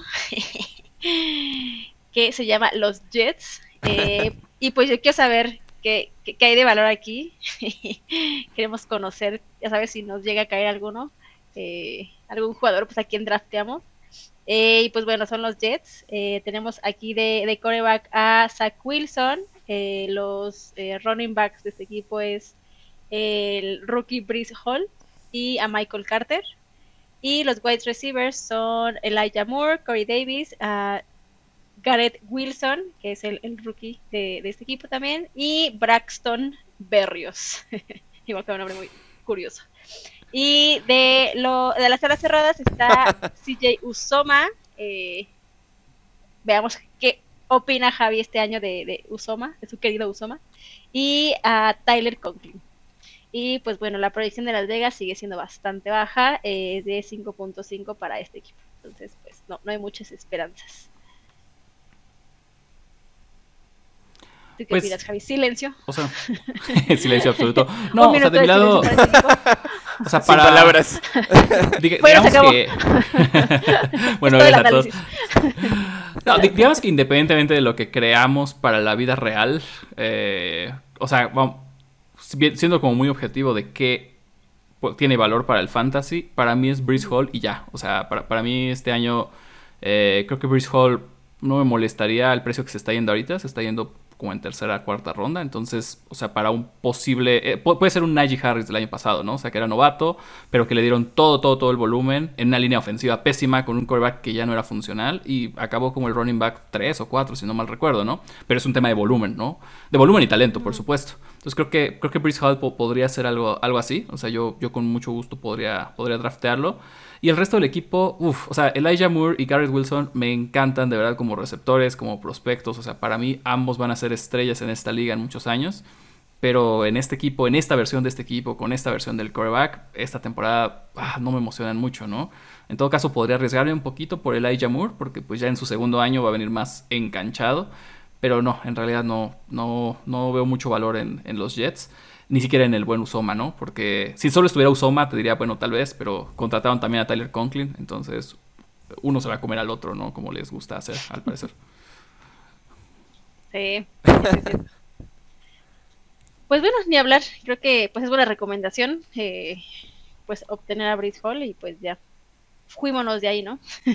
que se llama los Jets. Eh, y pues yo quiero saber qué, hay de valor aquí. Queremos conocer, ya sabes, si nos llega a caer alguno, eh, algún jugador, pues a quien drafteamos. Eh, y pues bueno, son los Jets. Eh, tenemos aquí de, de coreback a Zach Wilson. los running backs de este equipo es el rookie Breeze Hall y a Michael Carter. Y los wide receivers son Elijah Moore, Corey Davis, uh, Garrett Wilson, que es el, rookie de, este equipo también, y Braxton Berrios. Igual que un nombre muy curioso. Y de, lo, de las salas cerradas está CJ Usoma. Eh, veamos qué opina Javi este año de, de Usoma, de su querido Usoma, y a Tyler Conklin. Y pues bueno, la proyección de Las Vegas sigue siendo bastante baja, eh, de 5.5 para este equipo. Entonces, pues no, no hay muchas esperanzas. ¿Tú qué pues, opinas, Javi? Silencio. O sea, silencio absoluto. No, o sea, de mi lado. o sea, para. Sin palabras. digamos que. bueno, gracias a todos. No, digamos que independientemente de lo que creamos para la vida real, eh, o sea, vamos, siendo como muy objetivo de qué tiene valor para el fantasy, para mí es Breeze Hall y ya. O sea, para, para mí este año eh, creo que Breeze Hall no me molestaría el precio que se está yendo ahorita. Se está yendo como en tercera, cuarta ronda. Entonces, o sea, para un posible... Eh, puede ser un Najee Harris del año pasado, ¿no? O sea, que era novato, pero que le dieron todo, todo, todo el volumen en una línea ofensiva pésima con un quarterback que ya no era funcional y acabó como el running back 3 o 4, si no mal recuerdo, ¿no? Pero es un tema de volumen, ¿no? De volumen y talento, por supuesto. Entonces creo que, creo que Breeze Hall podría ser algo, algo así. O sea, yo, yo con mucho gusto podría, podría draftearlo. Y el resto del equipo, uff, o sea, Elijah Moore y Garrett Wilson me encantan de verdad como receptores, como prospectos. O sea, para mí ambos van a ser estrellas en esta liga en muchos años. Pero en este equipo, en esta versión de este equipo, con esta versión del quarterback, esta temporada ah, no me emocionan mucho, ¿no? En todo caso, podría arriesgarme un poquito por Elijah Moore, porque pues ya en su segundo año va a venir más enganchado. Pero no, en realidad no, no, no veo mucho valor en, en los Jets ni siquiera en el buen Usoma, ¿no? Porque si solo estuviera Usoma, te diría, bueno, tal vez, pero contrataron también a Tyler Conklin, entonces uno se va a comer al otro, ¿no? Como les gusta hacer, al parecer. Sí. pues bueno, ni hablar. Creo que pues es buena recomendación, eh, pues obtener a Brice Hall y pues ya fuímonos de ahí, ¿no?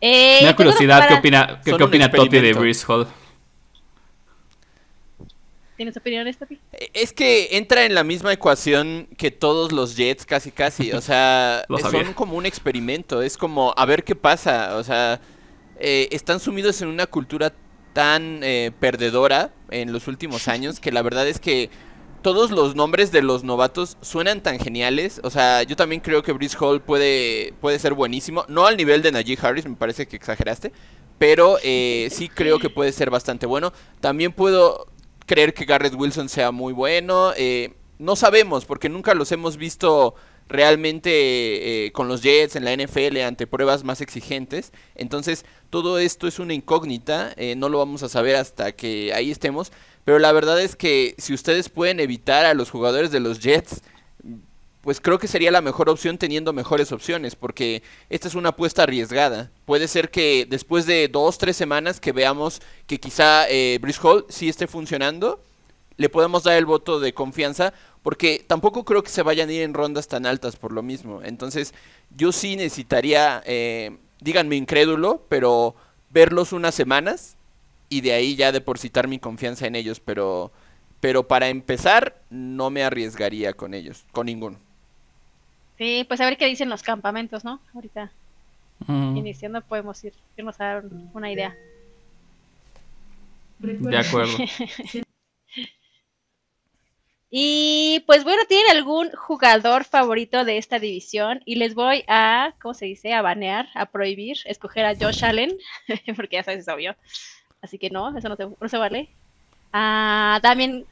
eh, Me da curiosidad qué opina, qué, opina Toti de Brice Hall. ¿Tienes opiniones, Tapi? Eh, es que entra en la misma ecuación que todos los Jets, casi casi. O sea, son como un experimento. Es como a ver qué pasa. O sea, eh, están sumidos en una cultura tan eh, perdedora en los últimos años que la verdad es que todos los nombres de los novatos suenan tan geniales. O sea, yo también creo que Brice Hall puede, puede ser buenísimo. No al nivel de Najee Harris, me parece que exageraste. Pero sí creo que puede ser bastante bueno. También puedo creer que Garrett Wilson sea muy bueno. Eh, no sabemos, porque nunca los hemos visto realmente eh, con los Jets en la NFL ante pruebas más exigentes. Entonces, todo esto es una incógnita, eh, no lo vamos a saber hasta que ahí estemos. Pero la verdad es que si ustedes pueden evitar a los jugadores de los Jets, pues creo que sería la mejor opción teniendo mejores opciones, porque esta es una apuesta arriesgada. Puede ser que después de dos, tres semanas que veamos que quizá eh, Hall sí esté funcionando, le podemos dar el voto de confianza, porque tampoco creo que se vayan a ir en rondas tan altas por lo mismo. Entonces, yo sí necesitaría, eh, díganme incrédulo, pero verlos unas semanas y de ahí ya depositar mi confianza en ellos, pero... Pero para empezar, no me arriesgaría con ellos, con ninguno. Sí, pues a ver qué dicen los campamentos, ¿no? Ahorita iniciando podemos ir, irnos a dar una idea. De acuerdo. y pues bueno, ¿tienen algún jugador favorito de esta división? Y les voy a, ¿cómo se dice? A banear, a prohibir, escoger a Josh Allen, porque ya sabes, es obvio. Así que no, eso no se, no se vale. A Damien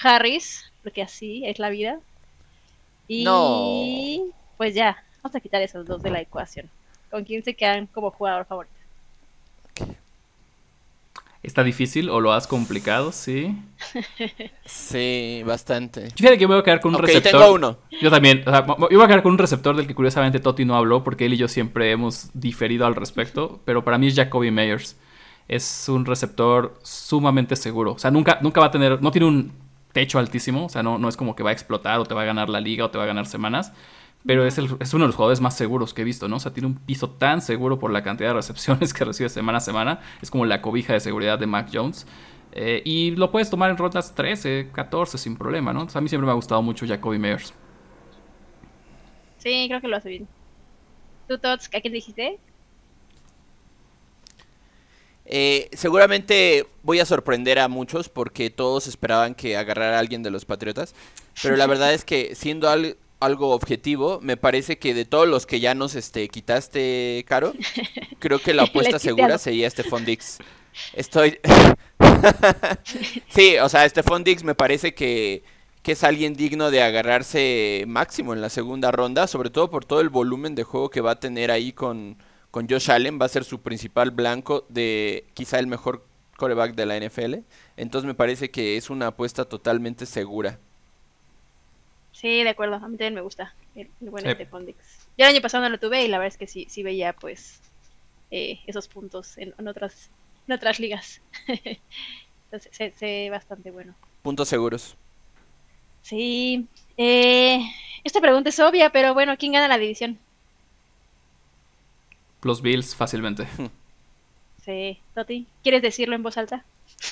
Harris, porque así es la vida. Y pues ya, vamos a quitar esos dos de la ecuación. ¿Con quién se quedan como jugador favorito? ¿Está difícil o lo has complicado? Sí. sí, bastante. Fíjate que me voy a quedar con un receptor. tengo uno. Yo también. O sea, yo voy a quedar con un receptor del que curiosamente Toti no habló porque él y yo siempre hemos diferido al respecto. Pero para mí es Jacoby Meyers. Es un receptor sumamente seguro. O sea, nunca, nunca va a tener. No tiene un techo altísimo, o sea, no, no es como que va a explotar o te va a ganar la liga o te va a ganar semanas, pero es, uno de los jugadores más seguros que he visto, ¿no? O sea, tiene un piso tan seguro por la cantidad de recepciones que recibe semana a semana, es como la cobija de seguridad de Mac Jones. Eh, y lo puedes tomar en rondas 13, 14 sin problema, ¿no? a mí siempre me ha gustado mucho Jacoby Meyers. Sí, creo que lo hace bien. ¿Tú, Tots, a quién dijiste? Eh, seguramente voy a sorprender a muchos porque todos esperaban que agarrara a alguien de los Patriotas. Pero la verdad es que siendo algo objetivo, me parece que de todos los que ya nos este, quitaste, Caro, creo que la apuesta segura sería Stephon Dix. Estoy. sí, o sea, Stephon Diggs me parece que, que es alguien digno de agarrarse máximo en la segunda ronda, sobre todo por todo el volumen de juego que va a tener ahí con, con Josh Allen. Va a ser su principal blanco de quizá el mejor coreback de la NFL. Entonces me parece que es una apuesta totalmente segura. Sí, de acuerdo. A mí también me gusta el, buen. Yo el año pasado no lo tuve y la verdad es que sí, sí veía pues eh, esos puntos en, otras, en otras ligas. Entonces, se, ve bastante bueno. Puntos seguros. Sí. Eh, esta pregunta es obvia, pero bueno, ¿quién gana la división? Los Bills, fácilmente. Sí. Toti, ¿quieres decirlo en voz alta?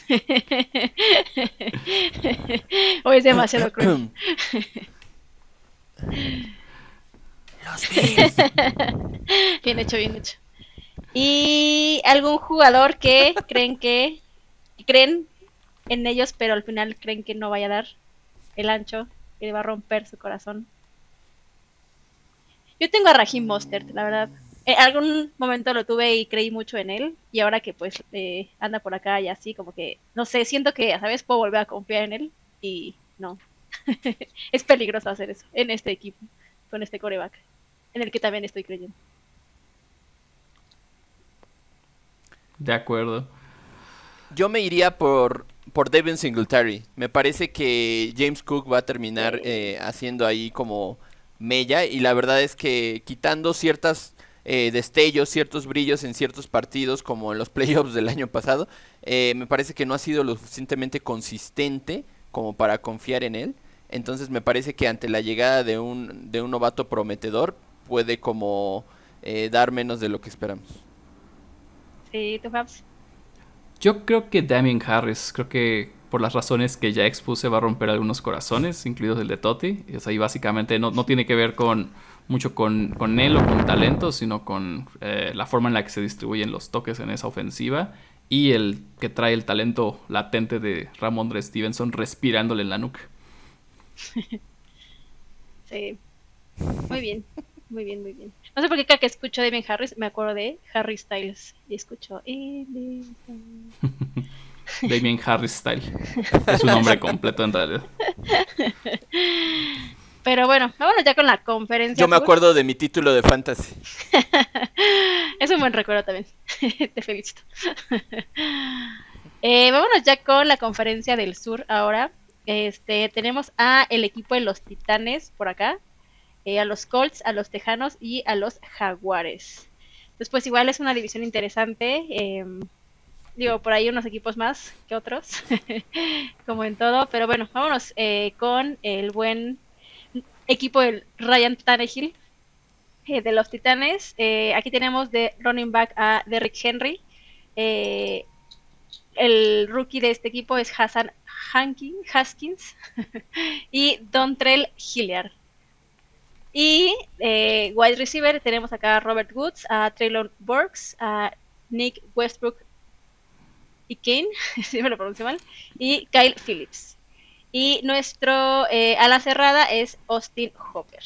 o es demasiado cruel. Los Bills. bien hecho, bien hecho. ¿Y algún jugador que creen que creen en ellos, pero al final creen que no vaya a dar el ancho, que va a romper su corazón? Yo tengo a Rahim Mostert, la verdad. En algún momento lo tuve y creí mucho en él, y ahora que pues eh, anda por acá y así, como que, no sé, siento que, ¿sabes? Puedo volver a confiar en él, y no. es peligroso hacer eso en este equipo, con este coreback, en el que también estoy creyendo. De acuerdo. Yo me iría por, por Devin Singletary. Me parece que James Cook va a terminar eh, haciendo ahí como mella. Y la verdad es que quitando ciertas eh, destellos, ciertos brillos en ciertos partidos, como en los playoffs del año pasado, eh, me parece que no ha sido lo suficientemente consistente como para confiar en él. Entonces me parece que ante la llegada de un, de un novato prometedor puede como dar menos de lo que esperamos. Sí, ¿tú, Yo creo que Damien Harris, creo que por las razones que ya expuse va a romper algunos corazones, incluidos el de Totti. Y, básicamente no, no, tiene que ver con mucho con, con él o con talento, sino con eh, la forma en la que se distribuyen los toques en esa ofensiva y el que trae el talento latente de Ramondre Stevenson respirándole en la nuca. Sí, muy bien. Muy bien, muy bien. No sé por qué cada que escucho Damien Harris me acuerdo de Harry Styles y escucho Damien Harris Style. Es un nombre completo en realidad. Pero bueno, vámonos ya con la conferencia. Yo me acuerdo de mi título de fantasy. es un buen recuerdo también. Te felicito. Eh, vámonos ya con la conferencia del sur ahora. Este, tenemos a el equipo de los Titanes por acá, eh, a los Colts, a los Tejanos y a los Jaguares. Después igual es una división interesante. Em, digo, por ahí unos equipos más que otros, como en todo. Pero bueno, vámonos eh, con el buen equipo del Ryan Tannehill eh, de los Titanes. aquí tenemos de running back a Derrick Henry. el rookie de este equipo es Hassan Haskins y Dontrell Hilliard. Y eh, wide receiver tenemos acá a Robert Woods, a Traylon Burks, a Nick Westbrook y Kane, si me lo pronuncio mal, y Kyle Phillips. Y nuestro eh, ala cerrada es Austin Hopper.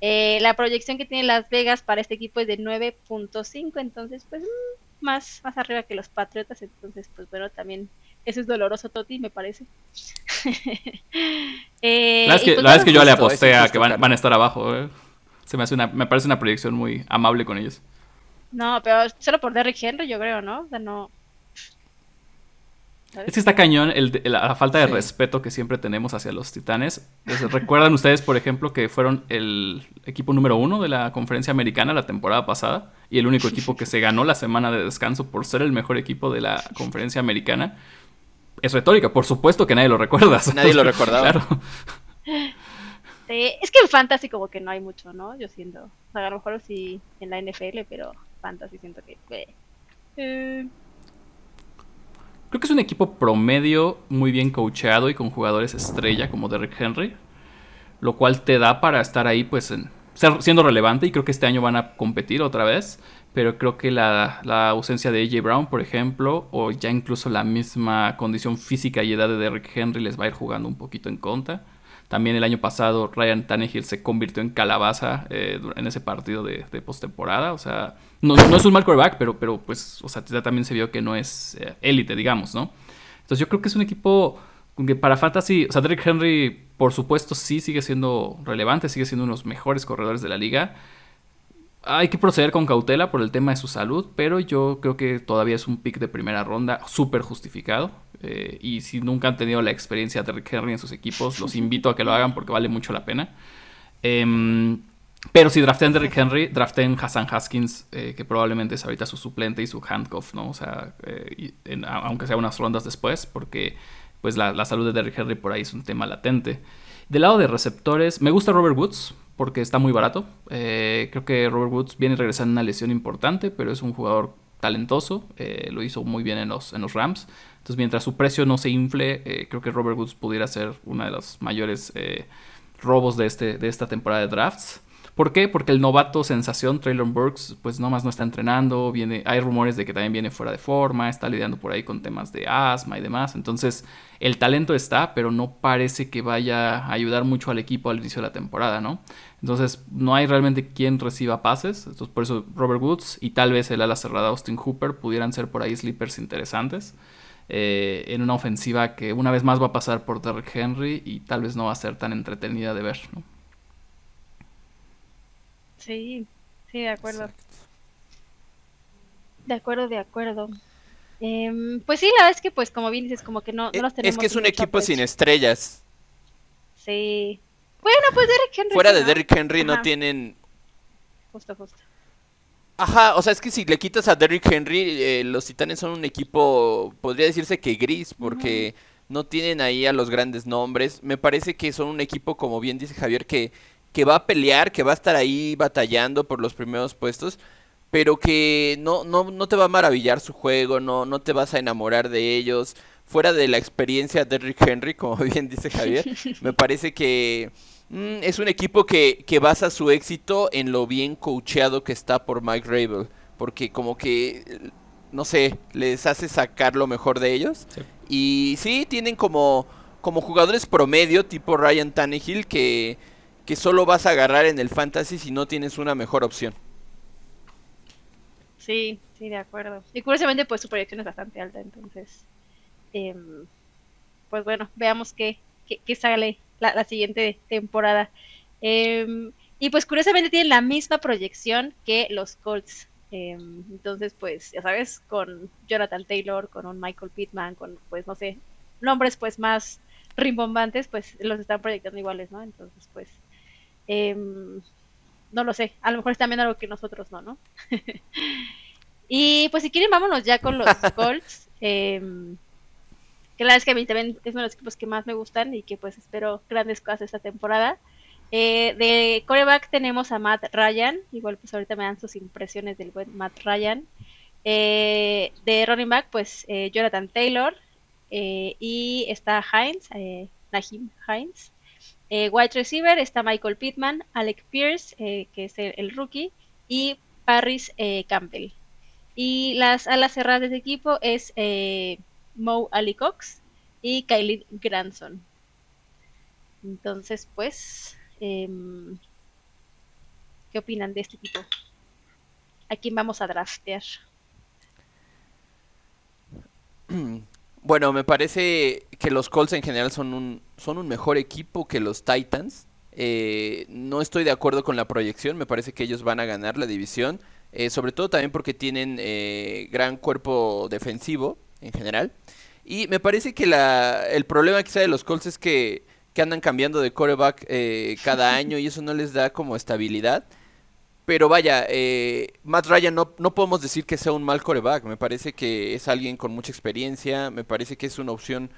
Eh, la proyección que tiene Las Vegas para este equipo es de 9.5, entonces pues mm, más, más arriba que los Patriotas, entonces pues bueno, también eso es doloroso, Toti, me parece. eh, la verdad es que, pues yo le aposté a que van, a estar abajo. Eh. Se me, hace una, me parece una proyección muy amable con ellos. No, pero solo por Derrick Henry, yo creo, ¿no? O sea, no. Es que está cañón el, la falta de respeto que siempre tenemos hacia los titanes. ¿Recuerdan ustedes, por ejemplo, que fueron el equipo número uno de la conferencia americana la temporada pasada? Y el único equipo que se ganó la semana de descanso por ser el mejor equipo de la conferencia americana es retórica, por supuesto que nadie lo recuerda. Nadie lo recordaba. Claro. es que en fantasy como que no hay mucho, ¿no? Yo siento. O sea, a lo mejor sí en la NFL, pero fantasy siento que... Eh. Creo que es un equipo promedio muy bien coacheado y con jugadores estrella como Derrick Henry, lo cual te da para estar ahí pues en, siendo relevante y creo que este año van a competir otra vez pero creo que la, ausencia de AJ Brown, por ejemplo, o ya incluso la misma condición física y edad de Derrick Henry les va a ir jugando un poquito en contra. También el año pasado Ryan Tannehill se convirtió en calabaza eh, en ese partido de, de postemporada. O sea, no, es un mal quarterback, pero, pero pues, o sea, también se vio que no es eh, élite, digamos, ¿no? Entonces yo creo que es un equipo que para Fantasy, o sea, Derrick Henry, por supuesto, sí sigue siendo relevante, sigue siendo uno de los mejores corredores de la liga. Hay que proceder con cautela por el tema de su salud, pero yo creo que todavía es un pick de primera ronda súper justificado. Eh, y si nunca han tenido la experiencia de Derrick Henry en sus equipos, los invito a que lo hagan porque vale mucho la pena. Em, pero si draftean Derrick Henry, draften Hassan Haskins, eh, que probablemente es ahorita su suplente y su handcuff, ¿no? O sea, eh, aunque sea unas rondas después, porque pues la, salud de Derrick Henry por ahí es un tema latente. Del lado de receptores, me gusta Robert Woods porque está muy barato. Eh, creo que Robert Woods viene regresando una lesión importante, pero es un jugador talentoso. Lo hizo muy bien en los, en los Rams. Entonces, mientras su precio no se infle, eh, creo que Robert Woods pudiera ser uno de los mayores robos de, este, de esta temporada de drafts. ¿Por qué? Porque el novato sensación, Traylon Burks, pues nomás no está entrenando, viene, hay rumores de que también viene fuera de forma, está lidiando por ahí con temas de asma y demás. Entonces, el talento está, pero no parece que vaya a ayudar mucho al equipo al inicio de la temporada, ¿no? Entonces, no hay realmente quien reciba pases. Entonces, por eso Robert Woods y tal vez el ala cerrada Austin Hooper pudieran ser por ahí sleepers interesantes. Eh, en una ofensiva que una vez más va a pasar por Derrick Henry y tal vez no va a ser tan entretenida de ver, ¿no? Sí, sí, de acuerdo. De acuerdo, de acuerdo. Em, pues sí, la verdad es que, pues, como bien dices, como que no, no los tenemos. Es que es un equipo sin estrellas. Sí. Bueno, pues Derrick Henry. Fuera de Derrick Henry no tienen. Justo, justo. Ajá, o sea, es que si le quitas a Derrick Henry, eh, los Titanes son un equipo, podría decirse que gris, porque no tienen ahí a los grandes nombres. Me parece que son un equipo, como bien dice Javier, que que va a pelear, que va a estar ahí batallando por los primeros puestos, pero que no, no, no te va a maravillar su juego, no, no te vas a enamorar de ellos. Fuera de la experiencia de Rick Henry, como bien dice Javier, me parece que mm, es un equipo que, que basa su éxito en lo bien coacheado que está por Mike Rabel, porque como que, no sé, les hace sacar lo mejor de ellos. Y sí, tienen como, como jugadores promedio, tipo Ryan Tannehill, que que solo vas a agarrar en el fantasy si no tienes una mejor opción. Sí, sí, de acuerdo. Y curiosamente, pues su proyección es bastante alta, entonces, em, pues bueno, veamos qué, qué, sale la, siguiente temporada. Em, y pues curiosamente tienen la misma proyección que los Colts. Em, entonces, pues, ya sabes, con Jonathan Taylor, con un Michael Pittman, con, pues, no sé, nombres pues más rimbombantes, pues los están proyectando iguales, ¿no? Entonces, pues, Em, no lo sé, a lo mejor están viendo algo que nosotros no, ¿no? y pues si quieren, vámonos ya con los Colts. Que la verdad es que a mí también es uno de los equipos que más me gustan y que pues espero grandes cosas esta temporada. Eh, de coreback tenemos a Matt Ryan, igual pues ahorita me dan sus impresiones del buen Matt Ryan. Eh, de running back, pues eh, Jonathan Taylor y está Hines, Nahim Hines. Wide receiver está Michael Pittman, Alec Pierce, que es el, rookie, y Paris Campbell. Y las alas cerradas de este equipo es Mo Ali Cox y Kylie Granson. Entonces, pues, em, ¿qué opinan de este equipo? ¿A quién vamos a draftear? Bueno, me parece que los Colts en general son un, son un mejor equipo que los Titans. Eh, no estoy de acuerdo con la proyección, me parece que ellos van a ganar la división, eh, sobre todo también porque tienen eh, gran cuerpo defensivo en general. Y me parece que la, el problema quizá de los Colts es que, que andan cambiando de quarterback cada año y eso no les da como estabilidad. Pero vaya, eh, Matt Ryan no, no podemos decir que sea un mal coreback. Me parece que es alguien con mucha experiencia. Me parece que es una opción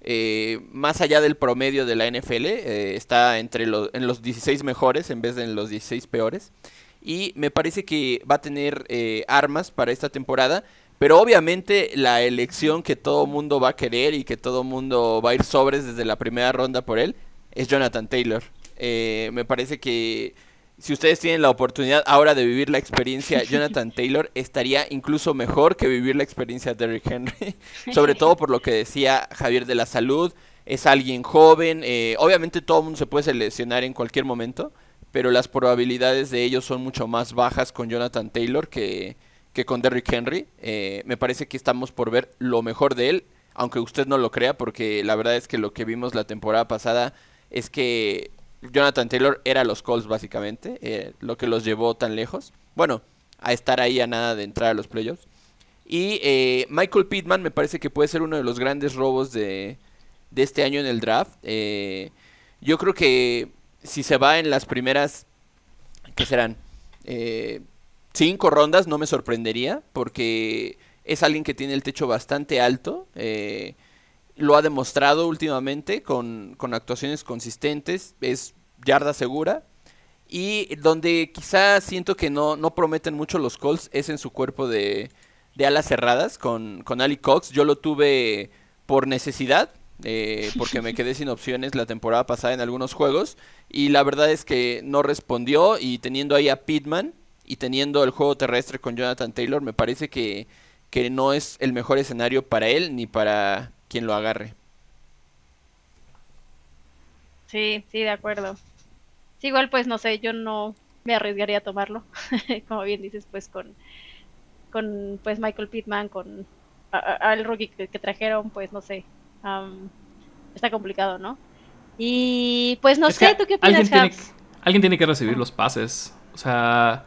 eh, más allá del promedio de la NFL. Eh, está entre en los 16 mejores en vez de en los 16 peores. Y me parece que va a tener armas para esta temporada. Pero obviamente la elección que todo mundo va a querer y que todo mundo va a ir sobres desde la primera ronda por él es Jonathan Taylor. me parece que si ustedes tienen la oportunidad ahora de vivir la experiencia Jonathan Taylor, estaría incluso mejor que vivir la experiencia Derrick Henry, sobre todo por lo que decía Javier de la salud. es alguien joven. Eh, obviamente todo el mundo se puede seleccionar en cualquier momento, pero las probabilidades de ellos son mucho más bajas con Jonathan Taylor que, que con Derrick Henry. Eh, me parece que estamos por ver lo mejor de él, aunque usted no lo crea, porque la verdad es que lo que vimos la temporada pasada es que Jonathan Taylor era los Colts básicamente, eh, lo que los llevó tan lejos. Bueno, a estar ahí a nada de entrar a los playoffs. Y eh, Michael Pittman me parece que puede ser uno de los grandes robos de, de este año en el draft. Eh, yo creo que si se va en las primeras, ¿qué serán? Cinco rondas, no me sorprendería, porque es alguien que tiene el techo bastante alto. Eh, lo ha demostrado últimamente con, actuaciones consistentes, es yarda segura. Y donde quizá siento que no, no prometen mucho los Colts es en su cuerpo de, de alas cerradas con, con Ali Cox. Yo lo tuve por necesidad, eh, porque me quedé sin opciones la temporada pasada en algunos juegos. Y la verdad es que no respondió y teniendo ahí a Pittman y teniendo el juego terrestre con Jonathan Taylor, me parece que, que no es el mejor escenario para él ni para quien lo agarre. Sí, sí, de acuerdo. Sí, igual pues no sé, yo no me arriesgaría a tomarlo, como bien dices, pues con, con pues Michael Pittman, con al rookie que, trajeron, pues no sé, está complicado, ¿no? Y pues no sé, ¿tú qué opinas, alguien tiene, alguien tiene que recibir los pases, o sea,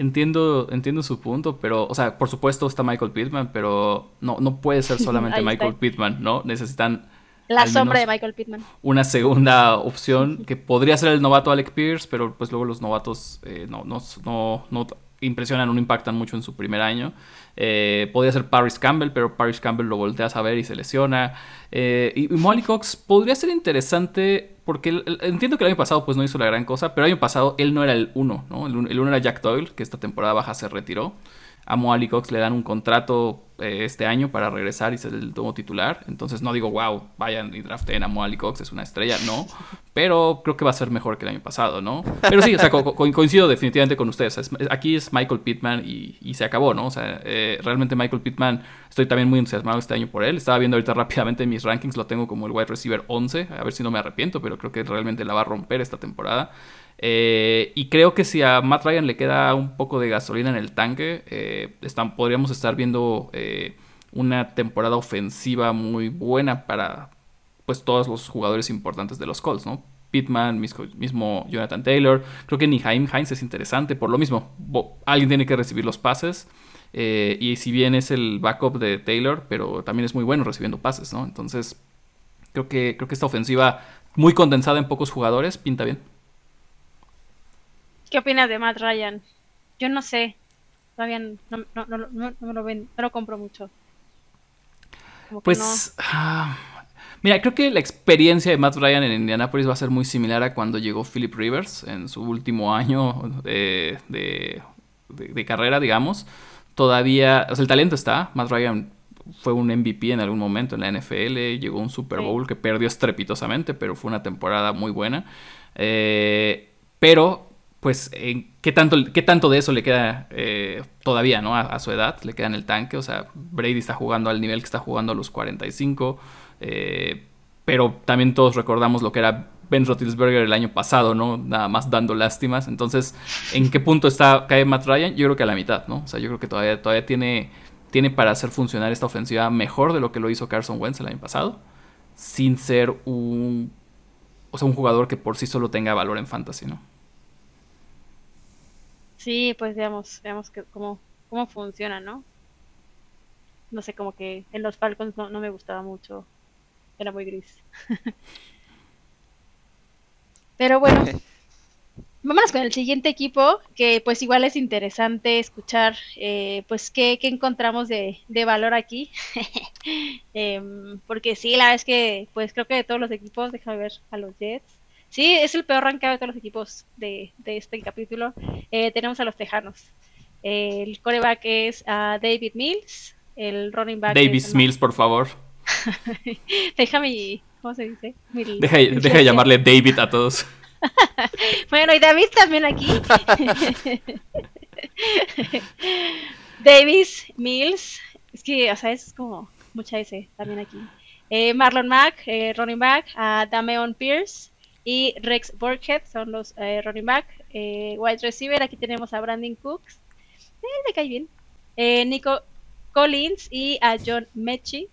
entiendo, entiendo su punto, pero, o sea, por supuesto está Michael Pittman, pero no, no puede ser solamente Michael Pittman, ¿no? Necesitan... La sombra de Michael Pittman. Una segunda opción que podría ser el novato Alec Pierce, pero pues luego los novatos eh, no, no, no, no impresionan, no impactan mucho en su primer año. Eh, podría ser Paris Campbell, pero Paris Campbell lo voltea a saber y se lesiona. Eh, y, Molly Cox podría ser interesante porque entiendo que el año pasado pues no hizo la gran cosa, pero el año pasado él no era el uno, ¿no? El, uno era Jack Doyle, que esta temporada baja se retiró a Mo Cox le dan un contrato eh, este año para regresar y ser el nuevo titular. Entonces no digo, wow, vayan y draften a Mo Cox, es una estrella, no. Pero creo que va a ser mejor que el año pasado, ¿no? Pero sí, o sea, coincido definitivamente con ustedes. aquí es Michael Pittman y, se acabó, ¿no? O sea, eh, realmente Michael Pittman, estoy también muy entusiasmado este año por él. Estaba viendo ahorita rápidamente mis rankings, lo tengo como el wide receiver 11, a ver si no me arrepiento, pero creo que realmente la va a romper esta temporada. Eh, y creo que si a Matt Ryan le queda un poco de gasolina en el tanque, eh, podríamos estar viendo eh, una temporada ofensiva muy buena para pues todos los jugadores importantes de los Colts, ¿no? Pittman, mismo Jonathan Taylor. Creo que ni Jaime Hines es interesante por lo mismo. Alguien tiene que recibir los pases. y si bien es el backup de Taylor, pero también es muy bueno recibiendo pases, ¿no? Entonces, creo que, creo que esta ofensiva muy condensada en pocos jugadores pinta bien. ¿Qué opinas de Matt Ryan? Yo no sé. Todavía no, no, no, no lo, ven, no lo compro mucho. pues. Ah, mira, creo que la experiencia de Matt Ryan en Indianapolis va a ser muy similar a cuando llegó Philip Rivers en su último año de, de, carrera, digamos. Todavía. O sea, el talento está. Matt Ryan fue un MVP en algún momento en la NFL. Llegó a un Super Bowl que perdió estrepitosamente, pero fue una temporada muy buena. Eh, pero pues, ¿qué, tanto, ¿qué tanto de eso le queda eh, todavía, ¿no? A, su edad, le queda en el tanque. O sea, Brady está jugando al nivel que está jugando a los 45. Eh, pero también todos recordamos lo que era Ben Roethlisberger el año pasado, ¿no? Nada más dando lástimas. Entonces, ¿en qué punto está cae Matt Ryan? Yo creo que a la mitad, ¿no? O sea, yo creo que todavía, todavía tiene, tiene para hacer funcionar esta ofensiva mejor de lo que lo hizo Carson Wentz el año pasado. Sin ser un, o sea, un jugador que por sí solo tenga valor en fantasy, ¿no? Sí, pues veamos, veamos que, cómo, cómo funciona, ¿no? No sé, como que en los Falcons no, me gustaba mucho. Era muy gris. Pero bueno, vámonos con el siguiente equipo, que pues igual es interesante escuchar, eh, pues qué, qué, encontramos de, de valor aquí. Em, porque sí, la verdad es que pues creo que de todos los equipos, déjame ver a los Jets, Sí, es el peor rankeado de todos los equipos de, este capítulo. Eh, tenemos a los Tejanos. el coreback es a David Mills. El running back. David Mills, por favor. Déjame. ¿Cómo se dice? deja, deja de llamarle David a todos. bueno, y David también aquí. Davis Mills. Es que, o sea, es como mucha S también aquí. Eh, Marlon Mack, eh, Ronnie Mack, a Dameon Pierce y Rex Burkhead son los eh, Ronnie Mack. Eh, wide receiver, aquí tenemos a Brandon Cooks, eh, le cae bien. Nico Collins y a John Mechie.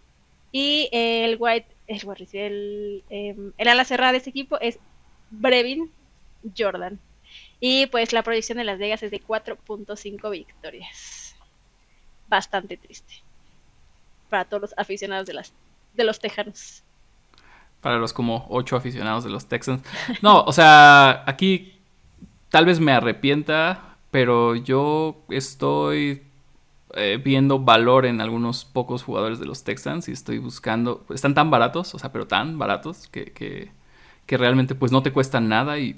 Y el white, el, em, el, ala cerrada de este equipo es Brevin Jordan. Y pues la proyección de Las Vegas es de 4.5 victorias. Bastante triste. Para todos los aficionados de, las, de los Tejanos. Para los como 8 aficionados de los Texans. No, o sea, aquí tal vez me arrepienta, pero yo estoy eh, viendo valor en algunos pocos jugadores de los Texans y estoy buscando, están tan baratos, o sea, pero tan baratos que, que, que realmente pues no te cuestan nada y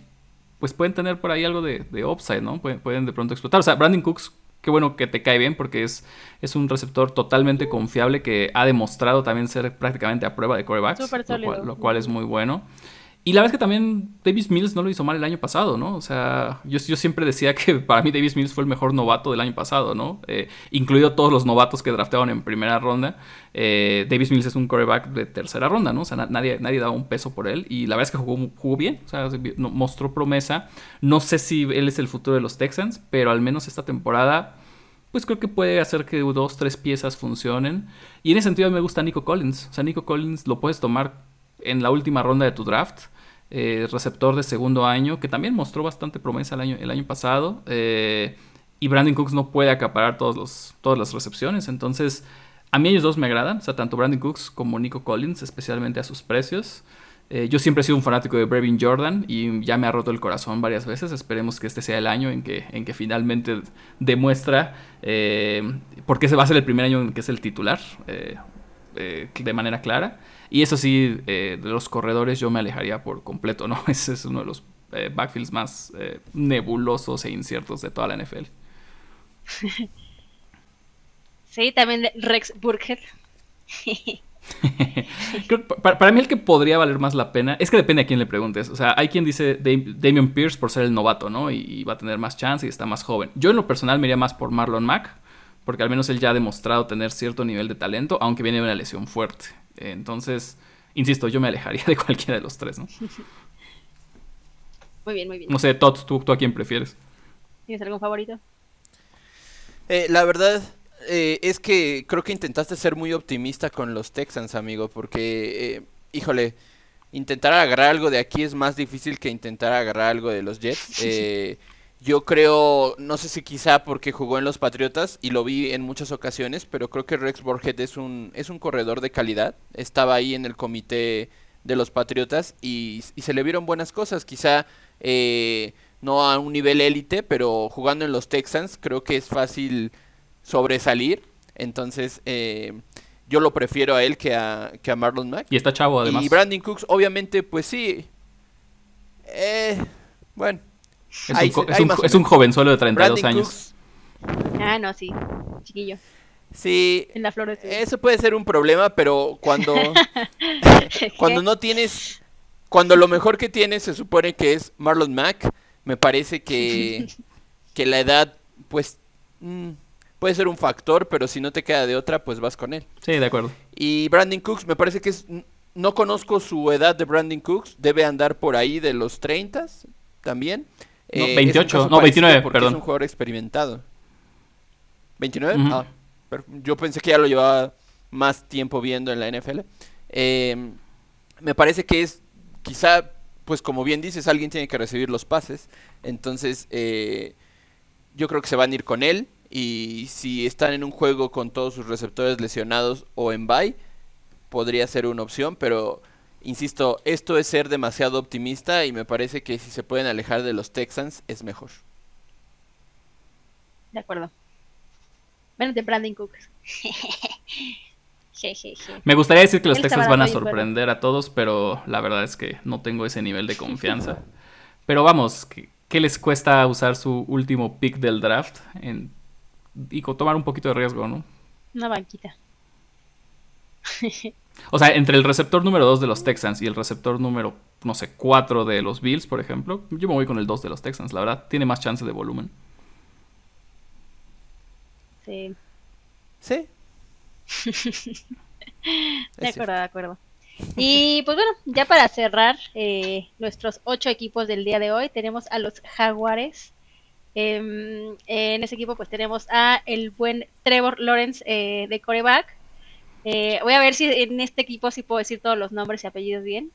pues pueden tener por ahí algo de, de upside, ¿no? Pueden, pueden, de pronto explotar. O sea, Brandon Cooks, qué bueno que te cae bien porque es, es un receptor totalmente confiable que ha demostrado también ser prácticamente a prueba de corebacks, lo cual, es muy bueno. Y la verdad es que también Davis Mills no lo hizo mal el año pasado, ¿no? O sea, yo, yo siempre decía que para mí Davis Mills fue el mejor novato del año pasado, ¿no? Eh, incluido todos los novatos que draftearon en primera ronda. Eh, Davis Mills es un coreback de tercera ronda, ¿no? O sea, nadie, nadie daba un peso por él. Y la verdad es que jugó, jugó bien, o sea, mostró promesa. No sé si él es el futuro de los Texans, pero al menos esta temporada pues creo que puede hacer que dos, tres piezas funcionen. Y en ese sentido me gusta Nico Collins. O sea, Nico Collins lo puedes tomar en la última ronda de tu draft. Eh, receptor de segundo año, que también mostró bastante promesa el año, el año pasado. Eh, y Brandon Cooks no puede acaparar todos los, todas las recepciones. Entonces, a mí ellos dos me agradan. O sea, tanto Brandon Cooks como Nico Collins, especialmente a sus precios. Eh, yo siempre he sido un fanático de Brevin Jordan y ya me ha roto el corazón varias veces. Esperemos que este sea el año en que, en que finalmente demuestra por qué se va a ser el primer año en que es el titular de manera clara. Y eso sí, eh, de los corredores yo me alejaría por completo, ¿no? Ese es uno de los eh, backfields más eh, nebulosos e inciertos de toda la NFL. Sí, también de Rex Burkhead. para, mí el que podría valer más la pena es que depende a quién le preguntes. O sea, hay quien dice Damian Pierce por ser el novato, ¿no? Y, va a tener más chance y está más joven. Yo en lo personal me iría más por Marlon Mack, porque al menos él ya ha demostrado tener cierto nivel de talento, aunque viene de una lesión fuerte. Entonces, insisto, yo me alejaría de cualquiera de los tres, ¿no? Muy bien, muy bien. No sé, Todd, ¿tú, a quién prefieres? ¿Tienes algún favorito? Eh, la verdad eh, es que creo que intentaste ser muy optimista con los Texans, amigo, porque, eh, híjole, intentar agarrar algo de aquí es más difícil que intentar agarrar algo de los Jets. Eh, yo creo, no sé si quizá porque jugó en los Patriotas y lo vi en muchas ocasiones, pero creo que Rex Borget es un, es un corredor de calidad. Estaba ahí en el comité de los Patriotas y, se le vieron buenas cosas. Quizá eh, no a un nivel élite, pero jugando en los Texans creo que es fácil sobresalir. Entonces, eh, yo lo prefiero a él que a, que a Marlon Mack. Y está chavo además. Y Brandon Cooks, obviamente, pues sí. Eh, bueno es, un, jovenzuelo de 32 años. Ah, no, sí. Chiquillo. Sí. En la flor Eso puede ser un problema, pero cuando. cuando no tienes. Cuando lo mejor que tienes se supone que es Marlon Mack, me parece que. que la edad, pues. Mm, puede ser un factor, pero si no te queda de otra, pues vas con él. Sí, de acuerdo. Y Brandon Cooks, me parece que es. No conozco su edad de Brandon Cooks, debe andar por ahí de los 30 también. No, 28, eh, no, 29, perdón. Es un jugador experimentado. ¿29? Ah, yo pensé que ya lo llevaba más tiempo viendo en la NFL. Em, me parece que es, quizá, pues como bien dices, alguien tiene que recibir los pases. Entonces, eh, yo creo que se van a ir con él. Y si están en un juego con todos sus receptores lesionados o en bye, podría ser una opción. Pero Insisto, esto es ser demasiado optimista y me parece que si se pueden alejar de los Texans es mejor. De acuerdo. De Brandon Cooks. me gustaría decir que los Texans van a sorprender a todos, pero la verdad es que no tengo ese nivel de confianza. pero vamos, ¿qué, les cuesta usar su último pick del draft en, y tomar un poquito de riesgo, no? Una banquita. O sea, entre el receptor número 2 de los Texans y el receptor número, no sé, 4 de los Bills, por ejemplo, yo me voy con el 2 de los Texans, la verdad. Tiene más chance de volumen. Sí. ¿Sí? de acuerdo, de acuerdo. Y pues bueno, ya para cerrar eh, nuestros ocho equipos del día de hoy, tenemos a los Jaguares. Em, en ese equipo pues tenemos a el buen Trevor Lawrence eh, de coreback. Eh, voy a ver si en este equipo sí puedo decir todos los nombres y apellidos bien.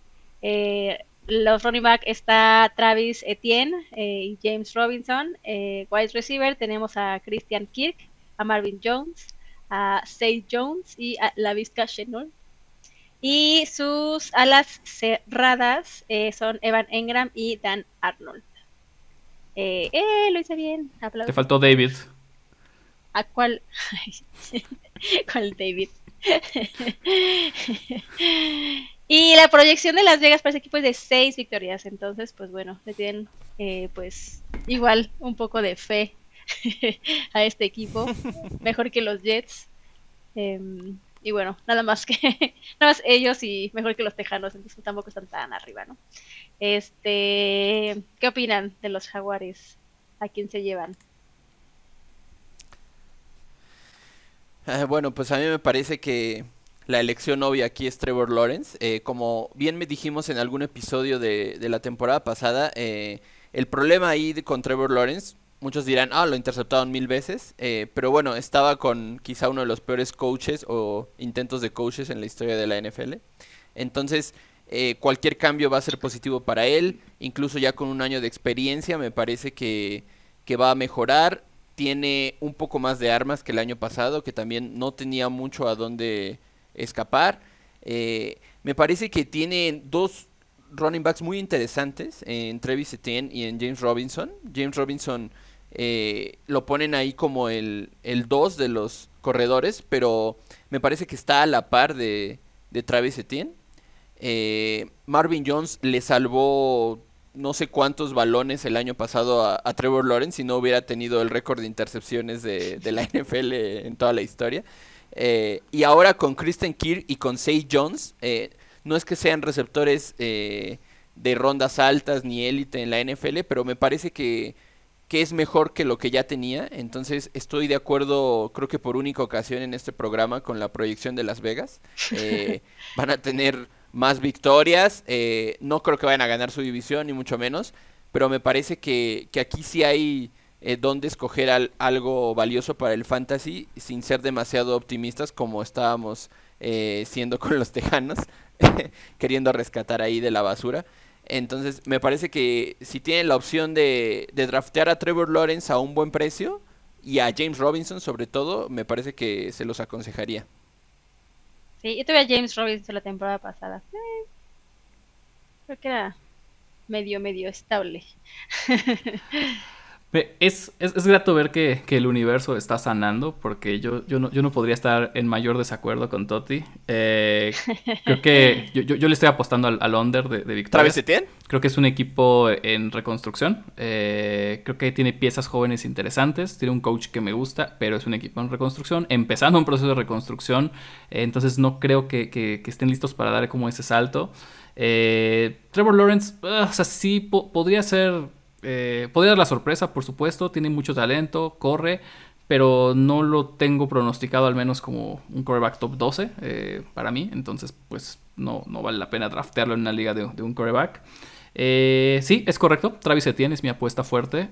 los running back está Travis Etienne y James Robinson. wide receiver tenemos a Christian Kirk, a Marvin Jones, a Say Jones y a Lavisca Chenol. Y sus alas cerradas eh, son Evan Engram y Dan Arnold. Eh, eh lo hice bien. Te faltó David. ¿A cuál? ¿Cuál David? Y la proyección de Las Vegas para ese equipo es de seis victorias. Entonces, pues bueno, le tienen eh, pues igual un poco de fe a este equipo. Mejor que los Jets. Em, y bueno, nada más que nada más ellos y mejor que los Tejanos, entonces tampoco están tan arriba, ¿no? Este, ¿qué opinan de los Jaguares? ¿A quién se llevan? Bueno, pues a mí me parece que la elección obvia aquí es Trevor Lawrence. Eh, como bien me dijimos en algún episodio de, de la temporada pasada, eh, el problema ahí con Trevor Lawrence Muchos dirán, ah, lo interceptaron mil veces, eh, pero bueno, estaba con quizá uno de los peores coaches o intentos de coaches en la historia de la NFL. Entonces, eh, cualquier cambio va a ser positivo para él, incluso ya con un año de experiencia, me parece que, que va a mejorar. Tiene un poco más de armas que el año pasado, que también no tenía mucho a dónde escapar. Eh, me parece que tiene dos running backs muy interesantes en Travis Etienne y en James Robinson. James Robinson eh, lo ponen ahí como el 2 de los corredores, pero me parece que está a la par de, de Travis Etienne. Eh, Marvin Jones le salvó no sé cuántos balones el año pasado a, Trevor Lawrence si no hubiera tenido el récord de intercepciones de, la NFL en toda la historia. Eh, y ahora con Kristen Kirk y con Say Jones, no es que sean receptores de rondas altas ni élite en la NFL, pero me parece que que es mejor que lo que ya tenía. Entonces estoy de acuerdo, creo que por única ocasión en este programa con la proyección de Las Vegas. Eh, van a tener más victorias. Eh, no creo que vayan a ganar su división, ni mucho menos. Pero me parece que, que aquí sí hay eh, donde escoger algo valioso para el fantasy sin ser demasiado optimistas como estábamos siendo con los tejanos, queriendo rescatar ahí de la basura. Entonces, me parece que si tienen la opción de, de draftear a Trevor Lawrence a un buen precio y a James Robinson sobre todo, me parece que se los aconsejaría. Sí, yo tuve a James Robinson la temporada pasada. Eh, creo que era medio, medio estable. Es, es, grato ver que, el universo está sanando, porque yo, yo, no, yo no podría estar en mayor desacuerdo con Totti. Eh, creo que yo, yo, le estoy apostando al, al under de, de Victoria. ¿Travis Creo que es un equipo en reconstrucción. Eh, creo que tiene piezas jóvenes interesantes. Tiene un coach que me gusta, pero es un equipo en reconstrucción. Empezando un proceso de reconstrucción. Eh, entonces no creo que, que, estén listos para dar como ese salto. Trevor Lawrence, o sea, sí podría ser eh, podría dar la sorpresa, por supuesto, tiene mucho talento, corre, pero no lo tengo pronosticado al menos como un coreback top 12 eh, para mí, entonces pues no, no vale la pena draftearlo en una liga de, un coreback. Eh, sí, es correcto, Travis Etienne es mi apuesta fuerte.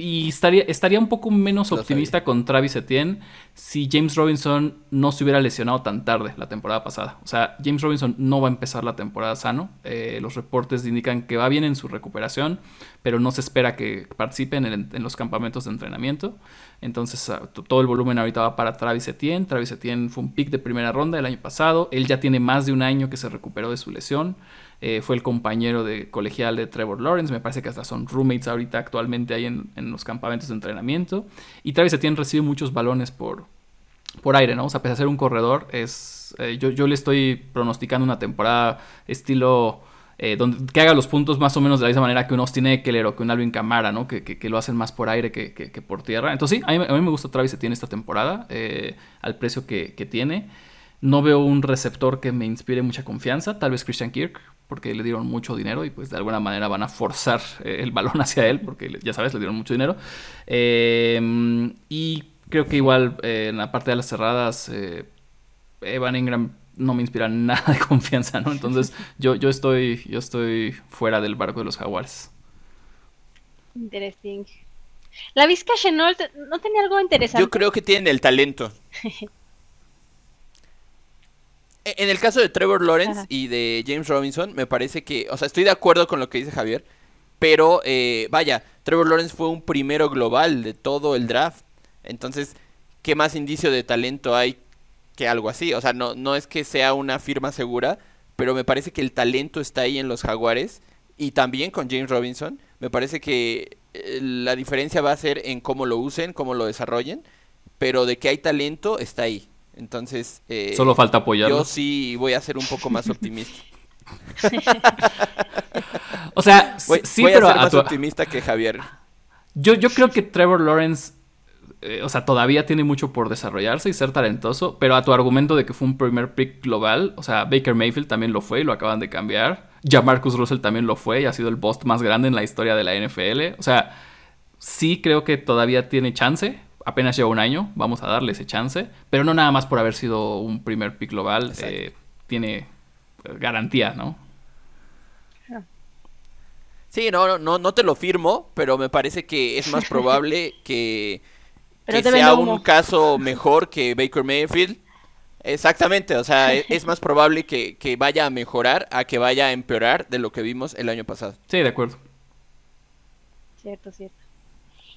Y estaría, estaría un poco menos optimista con Travis Etienne si James Robinson no se hubiera lesionado tan tarde la temporada pasada. O sea, James Robinson no va a empezar la temporada sano. Eh, los reportes indican que va bien en su recuperación, pero no se espera que participe en, los campamentos de entrenamiento. Entonces, ah, todo el volumen ahorita va para Travis Etienne. Travis Etienne fue un pick de primera ronda el año pasado. Él ya tiene más de un año que se recuperó de su lesión. Eh, fue el compañero de colegial de Trevor Lawrence. Me parece que hasta son roommates ahorita actualmente ahí en, los campamentos de entrenamiento. Y Travis Etienne recibe muchos balones por, por aire, ¿no? O sea, pese a ser un corredor, es, eh, yo, yo, le estoy pronosticando una temporada estilo... Eh, donde, que haga los puntos más o menos de la misma manera que un Austin Eckler o que un Alvin Camara, ¿no? Que, que, lo hacen más por aire que, que por tierra. Entonces sí, a mí, a mí, me gusta Travis Etienne esta temporada, al precio que, tiene. No veo un receptor que me inspire mucha confianza, tal vez Christian Kirk, porque le dieron mucho dinero y pues de alguna manera van a forzar eh, el balón hacia él, porque ya sabes, le dieron mucho dinero. Em, y creo que igual eh, en la parte de las cerradas, eh, Evan Ingram no me inspira nada de confianza, ¿no? Entonces yo, yo, estoy, yo estoy fuera del barco de los jaguares. Interesting. La Vizca Chenault no tenía algo interesante. Yo creo que tienen el talento. E, en el caso de Trevor Lawrence y de James Robinson, me parece que, o sea, estoy de acuerdo con lo que dice Javier, pero eh, vaya, Trevor Lawrence fue un primero global de todo el draft. Entonces, ¿qué más indicio de talento hay que algo así? O sea, no, no es que sea una firma segura, pero me parece que el talento está ahí en los Jaguares y también con James Robinson. Me parece que eh, la diferencia va a ser en cómo lo usen, cómo lo desarrollen, pero de que hay talento está ahí. Entonces, eh, solo falta apoyarlo. Yo sí voy a ser un poco más optimista. o sea, sí, pero a ser más optimista que Javier. Yo, yo creo que Trevor Lawrence, eh, o sea, todavía tiene mucho por desarrollarse y ser talentoso, pero a tu argumento de que fue un primer pick global, o sea, Baker Mayfield también lo fue y lo acaban de cambiar. Ya Marcus Russell también lo fue y ha sido el bust más grande en la historia de la NFL. O sea, sí creo que todavía tiene chance. Apenas lleva un año, vamos a darle ese chance. Pero no nada más por haber sido un primer pick global. Eh, tiene garantía, ¿no? Sí, no, no, no te lo firmo, pero me parece que es más probable que, sea un caso mejor que Baker Mayfield. Exactamente, o sea, es más probable que, vaya a mejorar a que vaya a empeorar de lo que vimos el año pasado. Sí, de acuerdo. Cierto, cierto.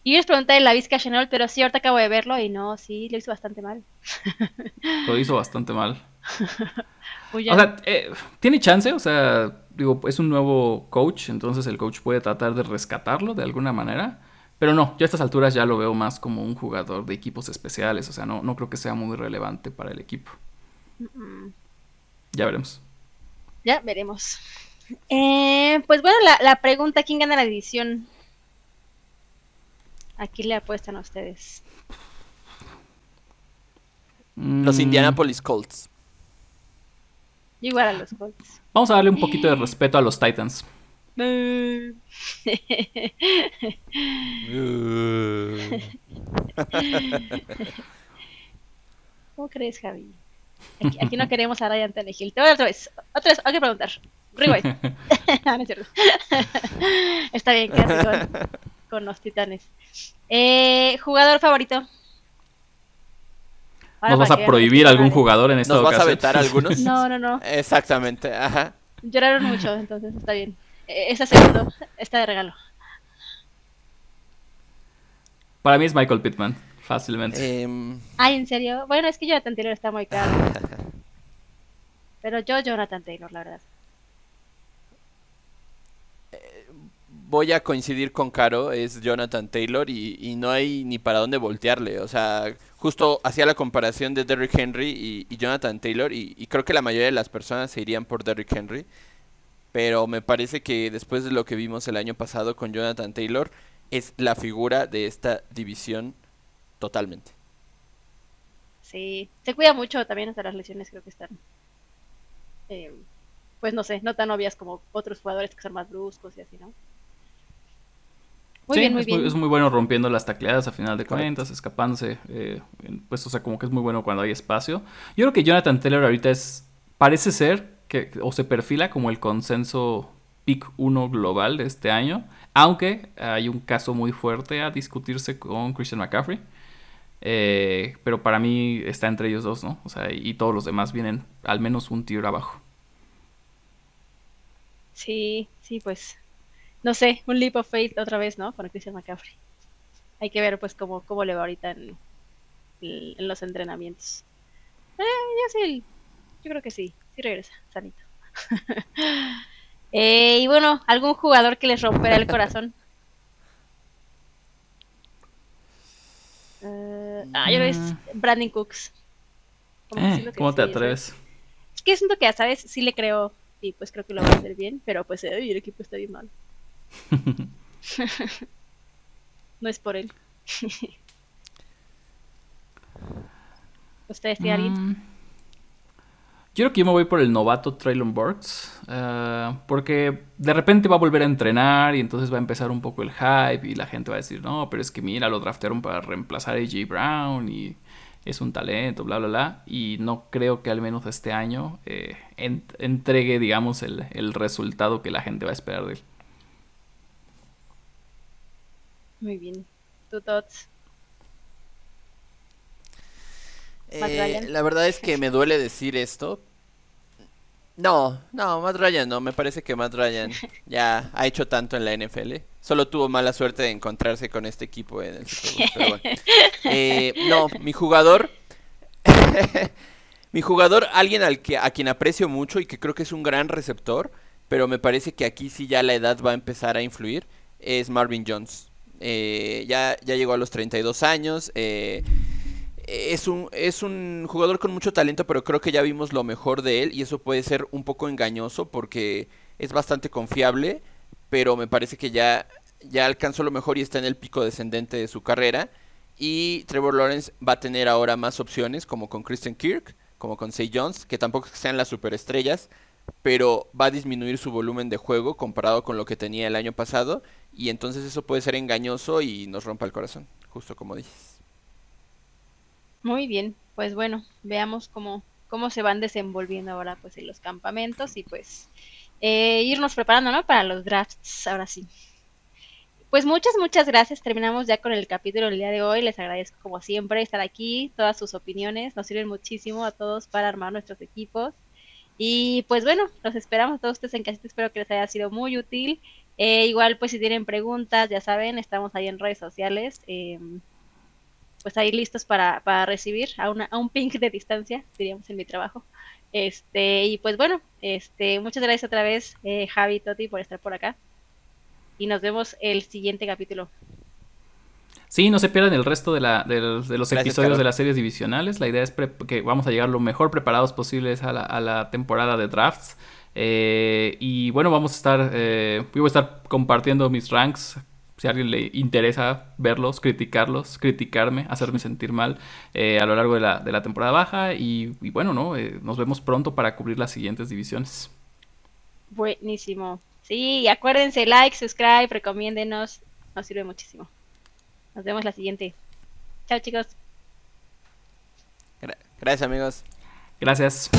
Y yo les pregunté de la Vizca Chanel, pero sí, ahorita acabo de verlo y no, sí, lo hizo bastante mal. Lo hizo bastante mal. o sea, eh, tiene chance, o sea, digo, es un nuevo coach, entonces el coach puede tratar de rescatarlo de alguna manera. Pero no, yo a estas alturas ya lo veo más como un jugador de equipos especiales, o sea, no, no creo que sea muy relevante para el equipo. Ya veremos. Ya veremos. Eh, pues bueno, la, la, pregunta, ¿quién gana la edición? Aquí le apuestan a ustedes. Los mm. Indianapolis Colts. Igual a los Colts. Vamos a darle un poquito de respeto a los Titans. ¿Cómo crees, Javi? Aquí, no queremos a Ryan Tannehill. Te voy otra vez. Otra vez, hay que preguntar. Rewind. no, es cierto. Está bien, quédate con, con los titanes. Eh, ¿Jugador favorito? ¿Nos vas a prohibir algún jugador en esta ¿Nos vas a vetar algunos? No, no, no. Exactamente, ajá. Lloraron mucho, entonces está bien. E, esa segundo está de regalo. Para mí es Michael Pittman, fácilmente. Em, Ay, ¿en serio? Bueno, es que Jonathan Taylor está muy caro. Pero yo Jonathan Taylor, la verdad. Voy a coincidir con Caro, es Jonathan Taylor y, no hay ni para dónde voltearle. O sea, justo hacía la comparación de Derrick Henry y, Jonathan Taylor y, creo que la mayoría de las personas se irían por Derrick Henry. Pero me parece que después de lo que vimos el año pasado con Jonathan Taylor, es la figura de esta división totalmente. Sí, se cuida mucho también hasta las lesiones, creo que están. Eh, pues no sé, no tan obvias como otros jugadores que son más bruscos y así, ¿no? Sí, es, Muy, bueno rompiendo las tacleadas a final de cuentas, escapándose. Eh, pues, o sea, como que es muy bueno cuando hay espacio. Yo creo que Jonathan Taylor ahorita es. Parece ser que. O se perfila como el consenso pick 1 global de este año. Aunque hay un caso muy fuerte a discutirse con Christian McCaffrey. Eh, pero para mí está entre ellos dos, ¿no? O sea, y todos los demás vienen al menos un tiro abajo. Sí, sí, pues no sé, un leap of faith otra vez, ¿no? Con Christian McCaffrey. Hay que ver, pues, cómo, cómo le va ahorita en, en los entrenamientos. Eh, yo sí, yo creo que sí, sí regresa, sanito. eh, y bueno, ¿algún jugador que les romperá el corazón? Uh, ah, yo que es mm. Brandon Cooks. Eh, ¿Cómo te atreves? Es que siento que, ¿sabes? Sí le creo y pues creo que lo va a hacer bien, pero pues el equipo está bien mal. no es por él. ¿Ustedes tienen alguien? Mm. Yo creo que yo me voy por el novato Traylon Burks. Eh, porque de repente va a volver a entrenar y entonces va a empezar un poco el hype y la gente va a decir, no, pero es que mira, lo draftearon para reemplazar a AJ Brown y, es un talento, bla, bla, bla. Y no creo que al menos este año eh, entregue, digamos, el, el, resultado que la gente va a esperar de él. Muy bien. ¿Tu thoughts? Eh, la verdad es que me duele decir esto. No, no, Matt Ryan no. Me parece que Matt Ryan ya ha hecho tanto en la NFL. Solo tuvo mala suerte de encontrarse con este equipo en el Pero bueno. Eh, no, mi jugador. mi jugador, alguien al que, a quien aprecio mucho y que creo que es un gran receptor. Pero me parece que aquí sí ya la edad va a empezar a influir. Es Marvin Jones. Eh, ya, ya llegó a los 32 años. Eh, es un, es un jugador con mucho talento, pero creo que ya vimos lo mejor de él y eso puede ser un poco engañoso porque es bastante confiable, pero me parece que ya, ya alcanzó lo mejor y está en el pico descendente de su carrera. Y Trevor Lawrence va a tener ahora más opciones, como con Christian Kirk, como con Say Jones, que tampoco sean las superestrellas, pero va a disminuir su volumen de juego comparado con lo que tenía el año pasado. Y entonces eso puede ser engañoso y nos rompa el corazón, justo como dices. Muy bien, pues bueno, veamos cómo, cómo se van desenvolviendo ahora pues en los campamentos y pues eh, irnos preparando, ¿no? Para los drafts, ahora sí. Pues muchas, muchas gracias. Terminamos ya con el capítulo del día de hoy. Les agradezco como siempre estar aquí. Todas sus opiniones nos sirven muchísimo a todos para armar nuestros equipos. Y pues bueno, los esperamos a todos ustedes en casita. Espero que les haya sido muy útil. Eh, igual pues si tienen preguntas, ya saben, estamos ahí en redes sociales. Eh, pues ahí listos para, para recibir a, una, a un ping de distancia, diríamos en mi trabajo. Este, y pues bueno, este, muchas gracias otra vez, eh, Javi Toti, por estar por acá. Y nos vemos el siguiente capítulo. Sí, no se pierdan el resto de, la, de, los, episodios de las series divisionales. La idea es que vamos a llegar lo mejor preparados posibles a la, a la temporada de drafts. Eh, y bueno, vamos a estar, eh, voy a estar compartiendo mis ranks si a alguien le interesa verlos, criticarlos, criticarme, hacerme sentir mal eh, a lo largo de la, de la temporada baja. Y, bueno, ¿no? Eh, nos vemos pronto para cubrir las siguientes divisiones. Buenísimo. Sí, acuérdense, like, subscribe, recomiéndenos. Nos sirve muchísimo. Nos vemos la siguiente. Chao, chicos. Gracias, amigos. Gracias.